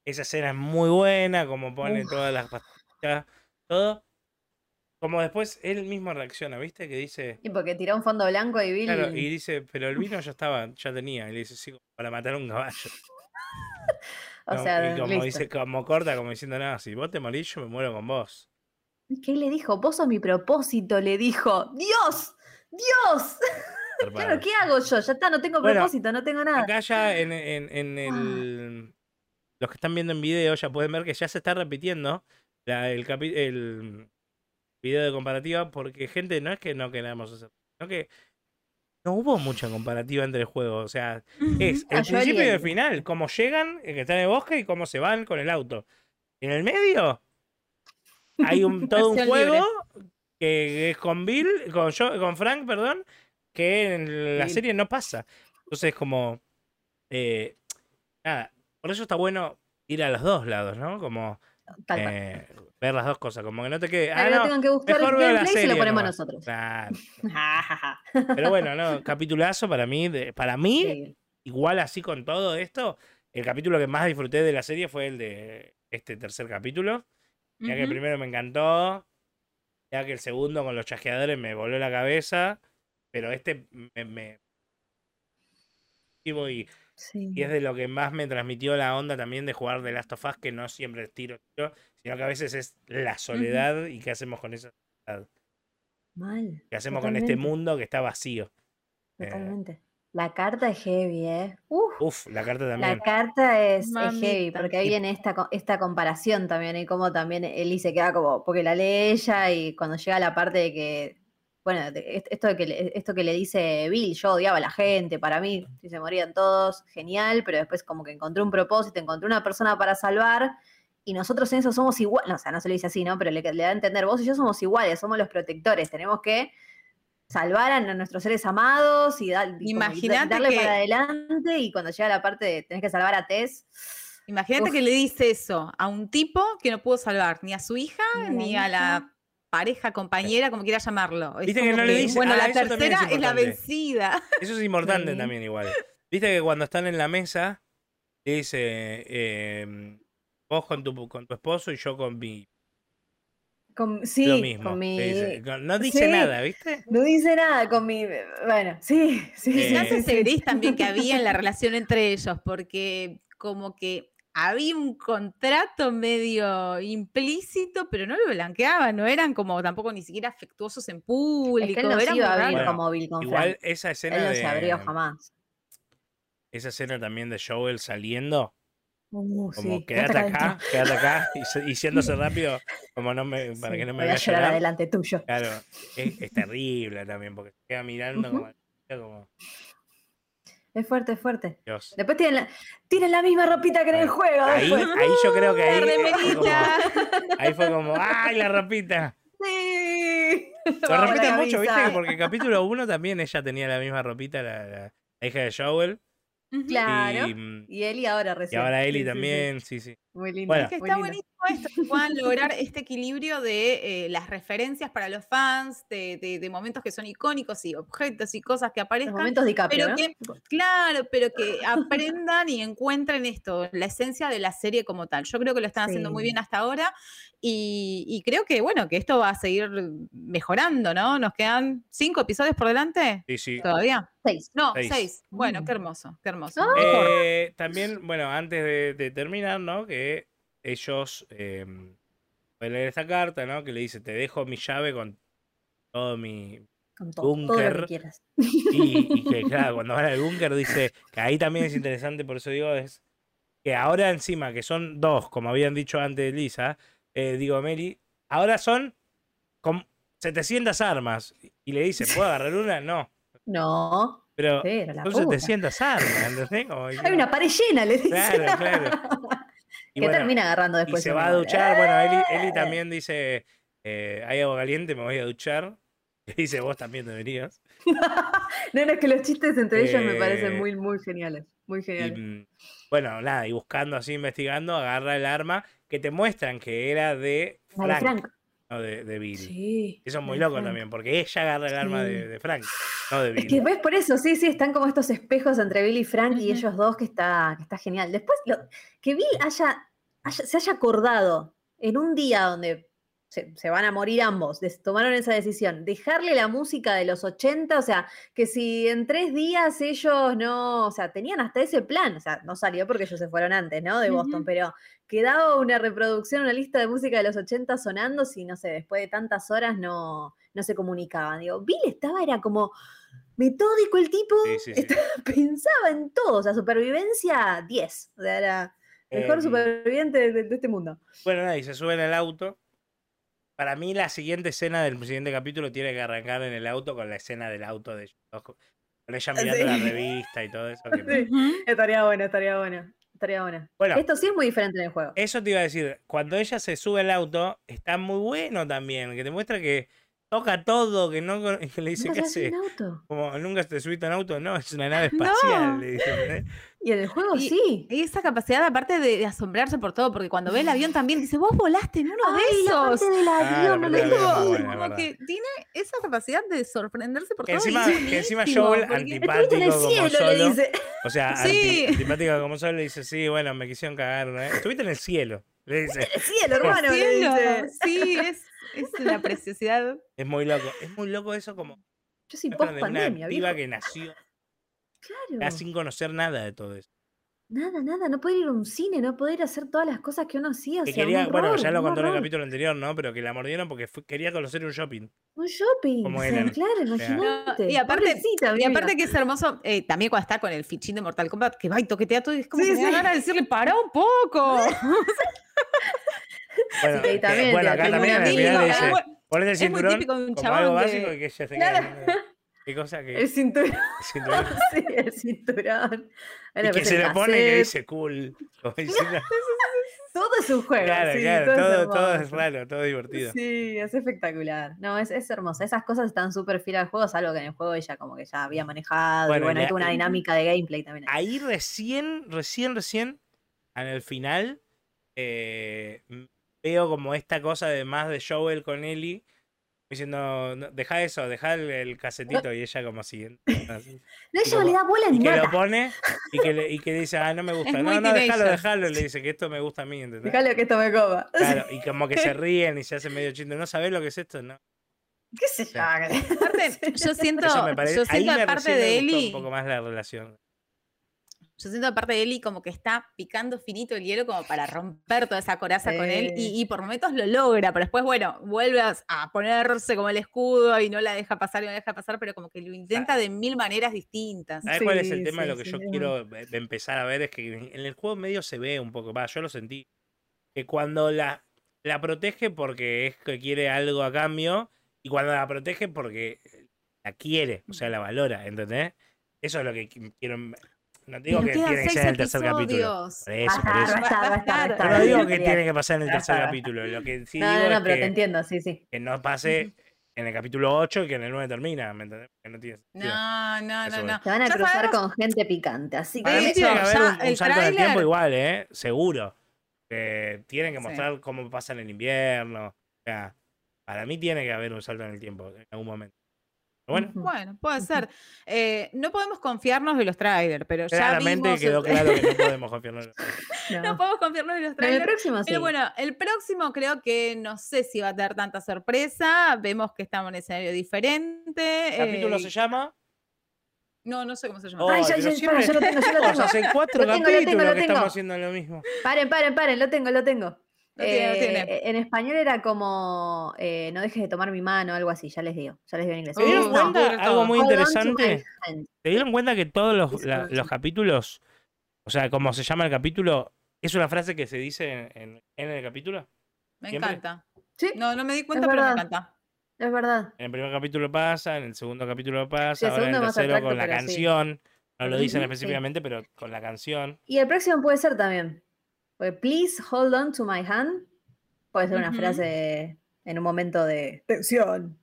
Esa escena es muy buena, como pone Uf. todas las pastillas, todo. Como después él mismo reacciona, ¿viste? Que dice, Y porque tiró un fondo blanco y Bill... claro, y dice, pero el vino ya estaba, ya tenía. Y le dice, sí, para matar un caballo. o No, sea, y como listo. dice, como corta, como diciendo, no, si vos te morís, yo me muero con vos. ¿Qué le dijo? Vos sos mi propósito, le dijo. ¡Dios! ¡Dios! Claro. ¿qué hago yo? Ya está, no tengo Bueno, propósito, no tengo nada. Acá ya en, en- en Ah. el. Los que están viendo en video ya pueden ver que ya se está repitiendo la- el, capi- el video de comparativa porque, gente, no es que no queramos hacer, sino que no hubo mucha comparativa entre juegos. O sea, es Ah, el yo principio y el- final, cómo llegan, el que está en el bosque y cómo se van con el auto. En el medio hay un, todo un juego que es con Bill, con, Jo- con Frank, perdón, que en la Bill. serie no pasa. Entonces, como. eh, nada, por eso está bueno ir a los dos lados, ¿no? Como eh, ver las dos cosas. Como que no te quede. Ah, no tengan que buscar el veo la gameplay, se lo serie ponemos nomás". nosotros. Ja. Pero bueno, no, capitulazo para mí. de- para mí, igual así con todo esto, el capítulo que más disfruté de la serie fue el de este tercer capítulo. Ya que el primero me encantó. Ya que el segundo con los chasqueadores me voló la cabeza. Pero este me. me- y, Sí. y es de lo que más me transmitió la onda también de jugar de Last of Us, que no siempre es tiro, tiro, sino que a veces es la soledad y qué hacemos con esa soledad. Mal. ¿Qué hacemos con este mundo que está vacío? Eh, Totalmente. La carta es heavy, ¿eh? Uf. Uf, la carta La también. carta es, es heavy, porque ahí viene esta, esta comparación también, y como también Eli se queda como, porque la lee ella y cuando llega la parte de que, bueno, esto, de que le, esto que le dice Bill, yo odiaba a la gente, para mí, si se morían todos, genial, pero después como que encontré un propósito, encontré una persona para salvar, y nosotros en eso somos iguales, no, o sea, no se lo dice así, ¿no? Pero le, le da a entender, vos y yo somos iguales, somos los protectores, tenemos que salvar a nuestros seres amados y, dar- y darle que- para adelante, y cuando llega la parte de tenés que salvar a Tess, Imagínate Uf. que le dice eso a un tipo que no pudo salvar ni a su hija Ni a la ni a la. Pareja, compañera, como quiera llamarlo. Es Viste que como no le dice- Bueno, ah, la es tercera es, la vencida. Eso es importante Sí. también igual. Viste que cuando están en la mesa, dice, eh, vos con tu, con tu esposo y yo con mi... con, sí, lo mismo. con mi... dice. No dice Sí. nada, ¿viste? No dice nada con mi... Bueno, sí, sí, Eh, hace sí, ese sí. gris también que había en la relación entre ellos, porque como que había un contrato medio implícito, pero no lo blanqueaban, no eran como tampoco ni siquiera afectuosos en público. Es que él no iba a raro. Bueno, como Bill con Igual Frank. esa escena Él no de... se abrió jamás. Esa escena también de Joel saliendo, Uh, como sí, quédate acá, quédate acá, y, se- y yéndose rápido, como no me, para Sí, que no me voy a llorar llorar. adelante tuyo. Claro, es, es terrible también, porque se queda mirando Ujú. como, como, Es fuerte, es fuerte. Dios. Después tienen la, tienen la misma ropita que en el juego. Ahí, ahí yo creo que La ahí, fue como, remerita. ahí fue como, ¡ay, la ropita! Sí. Lo repiten mucho, ¿viste? Porque en capítulo 1 también ella tenía la misma ropita, la, la- la hija de Joel. Claro. Y, mm, Y Eli ahora y recién. ahora Eli Sí, sí, sí. también, sí, sí. Muy lindo. Bueno. Es que muy está lindo. buenísimo esto, que puedan lograr este equilibrio de eh, las referencias para los fans, de, de- de momentos que son icónicos y objetos y cosas que Los aparezcan. momentos DiCaprio, Pero ¿no? que, claro, pero que aprendan y encuentren esto, la esencia de la serie como tal. Yo creo que lo están haciendo muy bien hasta ahora y, y creo que, bueno, que esto va a seguir mejorando, ¿no? Nos quedan cinco episodios por delante Sí, sí. todavía. Seis. No, Seis. seis. Bueno, Mm. qué hermoso, qué hermoso. Eh, también, bueno, antes de, de terminar, ¿no? Que ellos eh, pueden leer esta carta, ¿no? Que le dice, te dejo mi llave con todo mi... Con todo, todo lo Búnker. que quieras. Y, y que, claro, cuando van al búnker dice, que ahí también es interesante, por eso digo, es que ahora encima, que son dos, como habían dicho antes Lisa, eh, digo, Mary, ahora son con 700 armas. Y le dice, ¿puedo agarrar una? No. No, Pero pero son puta. 700 armas, ¿entendés? Como Hay una pared llena, le dice. Claro, claro. Y que bueno, termina agarrando y después. se uno, va a duchar. Bueno, Eli, Eli Eh. también dice, eh, hay agua caliente, me voy a duchar. Y dice, vos también deberías. No, no, es que los chistes entre ellos me Eh, parecen muy, muy geniales. Muy Y, geniales. mm, bueno, nada, y buscando así, investigando, agarra el arma que te muestran que era de Frank, Frank. no de, de Bill. Sí. Eso es muy loco Frank. también, porque ella agarra el arma de, Sí. de Frank, no de Es Bill. que ves por eso, sí, sí, están como estos espejos entre Bill y Frank y ellos dos que está, que está genial. Después, lo- que Bill haya, haya- se haya acordado en un día donde se, se van a morir ambos, des- tomaron esa decisión, dejarle la música de los 80, o sea, que si en tres días ellos no, o sea, tenían hasta ese plan, o sea, no salió porque ellos se fueron antes, ¿no? De Boston, pero quedaba una reproducción, una lista de música de los 80 sonando si, no sé, después de tantas horas no, no se comunicaban. Digo, Bill estaba, era como metódico el tipo, Sí, sí, sí. estaba- pensaba en todo, o sea, supervivencia 10, o sea, era mejor Em, superviviente de, de este mundo. Bueno, nada, y se suben al auto. Para mí, la siguiente escena del siguiente capítulo tiene que arrancar en el auto con la escena del auto de ellos Con ella mirando la revista y todo eso. que- Sí. Estaría bueno, estaría bueno, estaría bueno. Bueno, Esto sí es muy diferente en el juego. Eso te iba a decir, cuando ella se sube al auto, está muy bueno también, que te muestra que toca todo, que no que le dice, Nunca ¿qué se hace auto. Como nunca te subiste a un auto, no, es una nave No. espacial. le dice, ¿entendés? Y en el juego Y- sí. Y esa capacidad, aparte de, de asombrarse por todo, porque cuando ve el avión también dice, vos volaste en uno Ay, de la esos. parte del Ah, la no lo del avión muy como, buena, como que tiene esa capacidad de sorprenderse por Que todo. encima, que encima Joel, antipático Estuviste en el como cielo, solo, le dice. o sea, Sí. anti- antipático como solo, le dice, sí, bueno, me quisieron cagar, ¿no? Estuviste en el cielo, le dice. El cielo, hermano, le Cielo, dice. Sí, es, es una preciosidad. Es muy loco, es muy loco eso como Yo soy post de una pandemia, piba viejo. que nació Claro. ya sin conocer nada de todo eso. Nada, nada, no poder ir a un cine, no poder hacer todas las cosas que uno hacía. O Que sea, quería, un bueno, ya lo contó en el capítulo anterior, ¿no? Pero que la mordieron porque fue- quería conocer un shopping. Un shopping. Como o sea, eran. claro, imagínate. y aparte- Y aparte que es hermoso, eh, también cuando está con el fichín de Mortal Kombat, que va y toquetea todo y es como Sí, que me sí. ganas de decirle, para un poco. Bueno, Sí, que- también, bueno te- acá también en el final dice, bueno, Ponete el Es muy cinturón típico de un como algo básico y que se Claro. ¿Qué cosa que El cinturón. el cinturón? sí, el cinturón. Y que pues se le pone y que dice cool. Todo es un juego. claro, sí, claro, todo, todo, todo es raro, todo divertido. Sí, es espectacular. No, es, es hermoso. Esas cosas están súper fieles al juego, salvo que en el juego ella como que ya había manejado. Bueno, y bueno, hay toda una dinámica de gameplay también. ahí. Ahí recién, recién, recién, en el final, eh, veo como esta cosa de más de Joel con Ellie, diciendo, "No, deja eso, deja el, el casetito, y ella como siguiendo. así. No, ella como- le da bola Y que lo pone y que, le, y que dice, ah, no me gusta. Es No, no, déjalo, déjalo. Le dice que esto me gusta a mí, ¿entendés? Déjale que esto me coma. Claro, y como que se ríen y se hacen medio chiste. ¿No sabés lo que es esto? No. ¿Qué sé yo? Aparte, yo siento, yo ahí siento aparte recién me de gustó Eli, un poco más la relación. Yo siento aparte de Eli como que está picando finito el hielo como para romper toda esa coraza con él Sí. y, y por momentos lo logra, pero después, bueno, vuelve a, a ponerse como el escudo y no la deja pasar y no la deja pasar, pero como que lo intenta de mil maneras distintas. ¿Sabes cuál es el Sí, tema de sí, lo que sí, yo quiero eh, empezar a ver? Es que en el juego medio se ve un poco, va, yo lo sentí. Que cuando la, la protege porque es que quiere algo a cambio, y cuando la protege porque la quiere, o sea, la valora, ¿entendés? Eso es lo que qui- quiero. No te digo Pero que tiene que ser en el tercer capítulo. Por eso, por eso. no digo que tiene que pasar en el tercer capítulo. Lo que sí No, digo no, no, es pero te que, entiendo, sí, sí. que no pase en el capítulo 8 y que en el 9 termina, ¿me entendés? Que no tiene. No, no, Eso no. Se van a Ya cruzar sabemos- con gente picante, así que Para De mí hecho, tiene que haber un, salto en el tiempo igual, ¿eh? Seguro. Tienen que Sí. mostrar cómo pasa en el invierno. O sea, para mí tiene que haber un salto en el tiempo en algún momento. Bueno, puede ser. Eh, no podemos confiarnos de los trailers, pero ya claramente vimos quedó claro que no podemos confiarnos. no. no podemos confiarnos de los Pero en el trailers. próximo sí. Pero bueno, el próximo creo que no sé si va a tener tanta sorpresa. Vemos que estamos en un escenario diferente. ¿El capítulo eh, se llama? No, no sé cómo se llama. Oh, Ay, ya, pero ya, siempre- para, yo lo tengo, yo lo Vamos, tengo. hace cuatro Lo tengo, lo tengo, capítulos lo que tengo. estamos haciendo lo mismo. Paren, paren, paren, lo tengo, lo tengo. Tiene, Eh, tiene. En español era como eh, no dejes de tomar mi mano, algo así, ya les digo, ya les digo en inglés. ¿Se dieron Uh, No, cuenta no, algo muy interesante? ¿Se dieron cuenta que todos los, la- capítulos, o sea, como se llama el capítulo, es una frase que se dice en, en- en el capítulo? me siempre. encanta. Sí, No, no me di cuenta, pero me encanta. es verdad. En el primer capítulo pasa, en el segundo capítulo pasa, Sí, el ahora en el tercero con la sí. canción. No lo dicen específicamente, pero con la canción. Y el próximo puede ser también. Porque, please hold on to my hand. Puede ser una frase en un momento de tensión.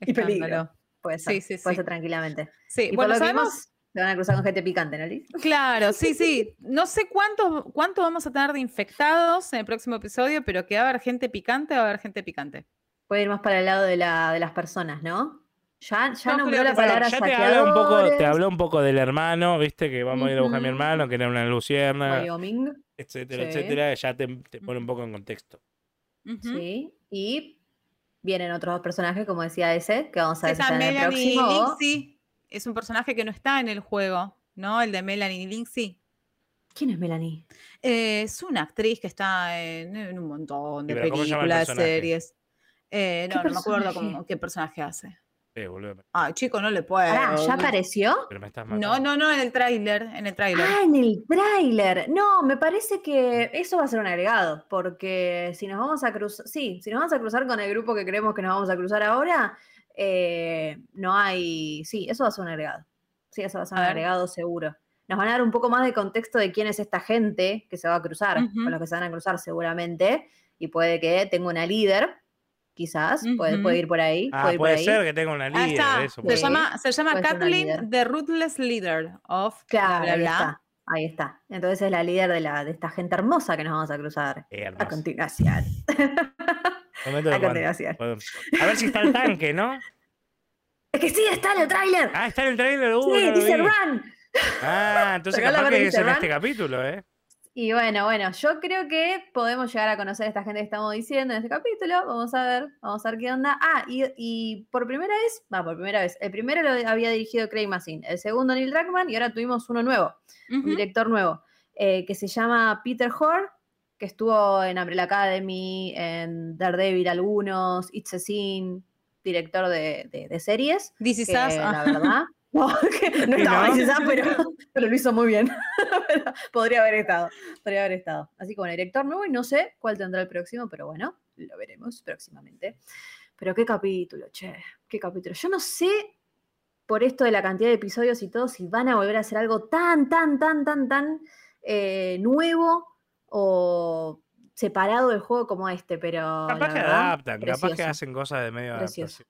Y peligro. Puede ser, Sí, sí, puede ser tranquilamente. Sí, y bueno, por lo que sabemos. vimos, se van a cruzar con gente picante, ¿no, Liz? Claro, sí, sí. No sé cuánto, cuánto vamos a tener de infectados en el próximo episodio, pero que va a haber gente picante, va a haber gente picante. Puede ir más para el lado de, la, de las personas, ¿no? Ya, ya Yo nombró la palabra ya te habla un poco, te habló un poco del hermano, viste, que vamos a ir a buscar a mi hermano, que era una lucierna, Wyoming. etcétera, Sí. etcétera. Ya te, te pone un poco en contexto. Sí. Y vienen otros dos personajes, como decía ese, que vamos a ver en el Melanie próximo. Lindsay es un personaje que no está en el juego, ¿no? El de Melanie Lindsay. ¿Quién es Melanie? Eh, es una actriz que está en, en un montón de pero ¿cómo se llama el películas, series. Eh, ¿Qué no, no me acuerdo cómo- qué personaje hace. Eh, boludo, Ay, chico, no le puedo. Pará, ¿ya apareció? pero me estás No, no, no, en el tráiler, en el tráiler. Ah, en el tráiler. No, me parece que eso va a ser un agregado, porque si nos vamos a cruzar, sí, si nos vamos a cruzar con el grupo que creemos que nos vamos a cruzar ahora, eh, no hay, sí, eso va a ser un agregado. Sí, eso va a ser A un ver. agregado seguro. Nos van a dar un poco más de contexto de quién es esta gente que se va a cruzar, con los que se van a cruzar seguramente, y puede que tenga una líder, quizás, puede, ir por ahí. Ah, puede ahí. ser que tenga una líder. está. Eso, se, llama, se llama. Kathleen, the Ruthless Leader of Claro, bla, ahí bla. está. Ahí está. Entonces es la líder de, la, de esta gente hermosa que nos vamos a cruzar. A continuación. Momento de A continuación. A ver si está el tanque, ¿no? Es que sí, está en el tráiler. Ah, está en el trailer. Uh, sí, no dice vi. Run. Ah, entonces capaz que es en Run. este capítulo, ¿eh? Y bueno, bueno, yo creo que podemos llegar a conocer a esta gente que estamos diciendo en este capítulo. Vamos a ver, vamos a ver qué onda. Ah, y, y por primera vez, va, por primera vez. El primero lo había dirigido Craig Mazin, el segundo Neil Druckmann y ahora tuvimos uno nuevo. un director nuevo, eh, que se llama Peter Hoare, que estuvo en Umbrella Academy, en Daredevil algunos, It's a Sin, director de, de- de series, This is que us, la verdad, no, que no ¿Y estaba no? Pero, pero lo hizo muy bien. Pero podría haber estado, podría haber estado. Así que bueno, director nuevo y no sé cuál tendrá el próximo, pero bueno, lo veremos próximamente. Pero qué capítulo, che, qué capítulo. Yo no sé por esto de la cantidad de episodios y todo, si van a volver a hacer algo tan, tan, tan, tan, tan eh, nuevo o separado del juego como este, pero. Capaz que verdad, adaptan, capaz que precioso. hacen cosas de medio Precioso.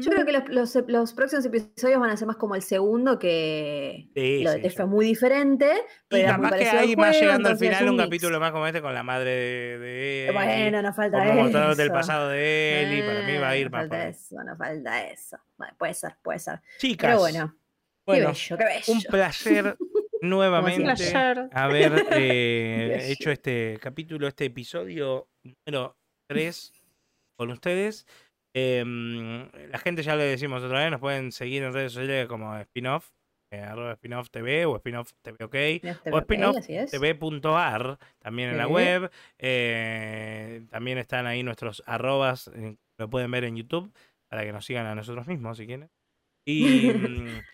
Yo creo que los, los- los próximos episodios van a ser más como el segundo, que Sí, lo de sí, Tef yo- fue muy diferente. Y Pero muy capaz que más juego, llegando al final un capítulo más como este con la madre de, de Ellie, Bueno, no falta como mostrándote el eso. pasado de Ellie, para mí va a ir no más falta ahí. eso, no falta eso. Bueno, puede ser, puede ser. Chicas, Pero bueno, bueno, qué bello, qué bello. un placer nuevamente Placer. haber eh, hecho este capítulo, este episodio número 3 con ustedes. Em, la gente ya le decimos otra vez, nos pueden seguir en redes sociales como spin-off, eh, arroba spin-off TV o spin-off TV OK. O spin-off así es. tv.ar también en la web. eh, también están ahí nuestros arrobas, eh, lo pueden ver en YouTube para que nos sigan a nosotros mismos si quieren. Y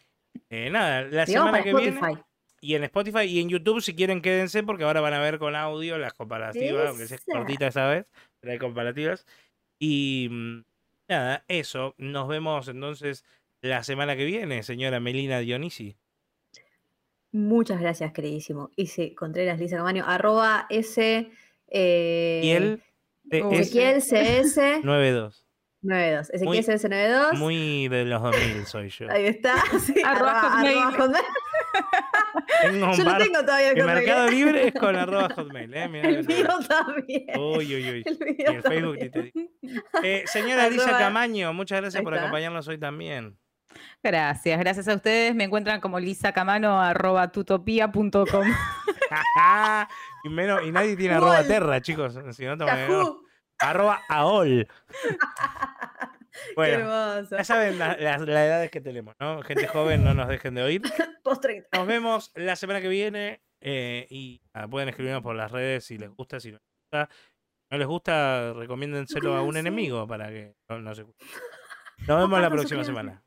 eh, nada, la semana que Spotify. viene. Y en Spotify y en YouTube, si quieren, quédense porque ahora van a ver con audio las comparativas, aunque sea cortita esta vez, pero hay comparativas. Y mm, nada, eso. Nos vemos entonces la semana que viene, señora Melina Dionisi. Muchas gracias, queridísimo. Ise Contreras Lisa Camaño, arroba S. Eh, Y él, Ezequiel CS 92. 92. Muy- Ezequiel CS 92. Muy de los 2000 soy yo. Ahí está. sí, Arroba hotmail. hotmail. Un Yo lo tengo todavía el mercado libre es con arroba hotmail, ¿eh? Mirá El mío también. Uy, uy, uy. El Y mío el Facebook ni también. te digo. Eh, señora Lisa Camaño, muchas gracias por acompañarnos hoy también. Gracias, gracias a ustedes. Me encuentran como lisacamano arroba tutopia.com. y, menos, y nadie tiene arroba terra, chicos. Si no. Arroba aol. Bueno, ya saben las las edades que tenemos, ¿no? Gente joven, no nos dejen de oír. Post 30. Nos vemos la semana que viene eh, y ah, pueden escribirnos por las redes si les gusta, si no les gusta. No les gusta, recomiéndenselo a un enemigo para que no, no se Nos vemos la próxima semana.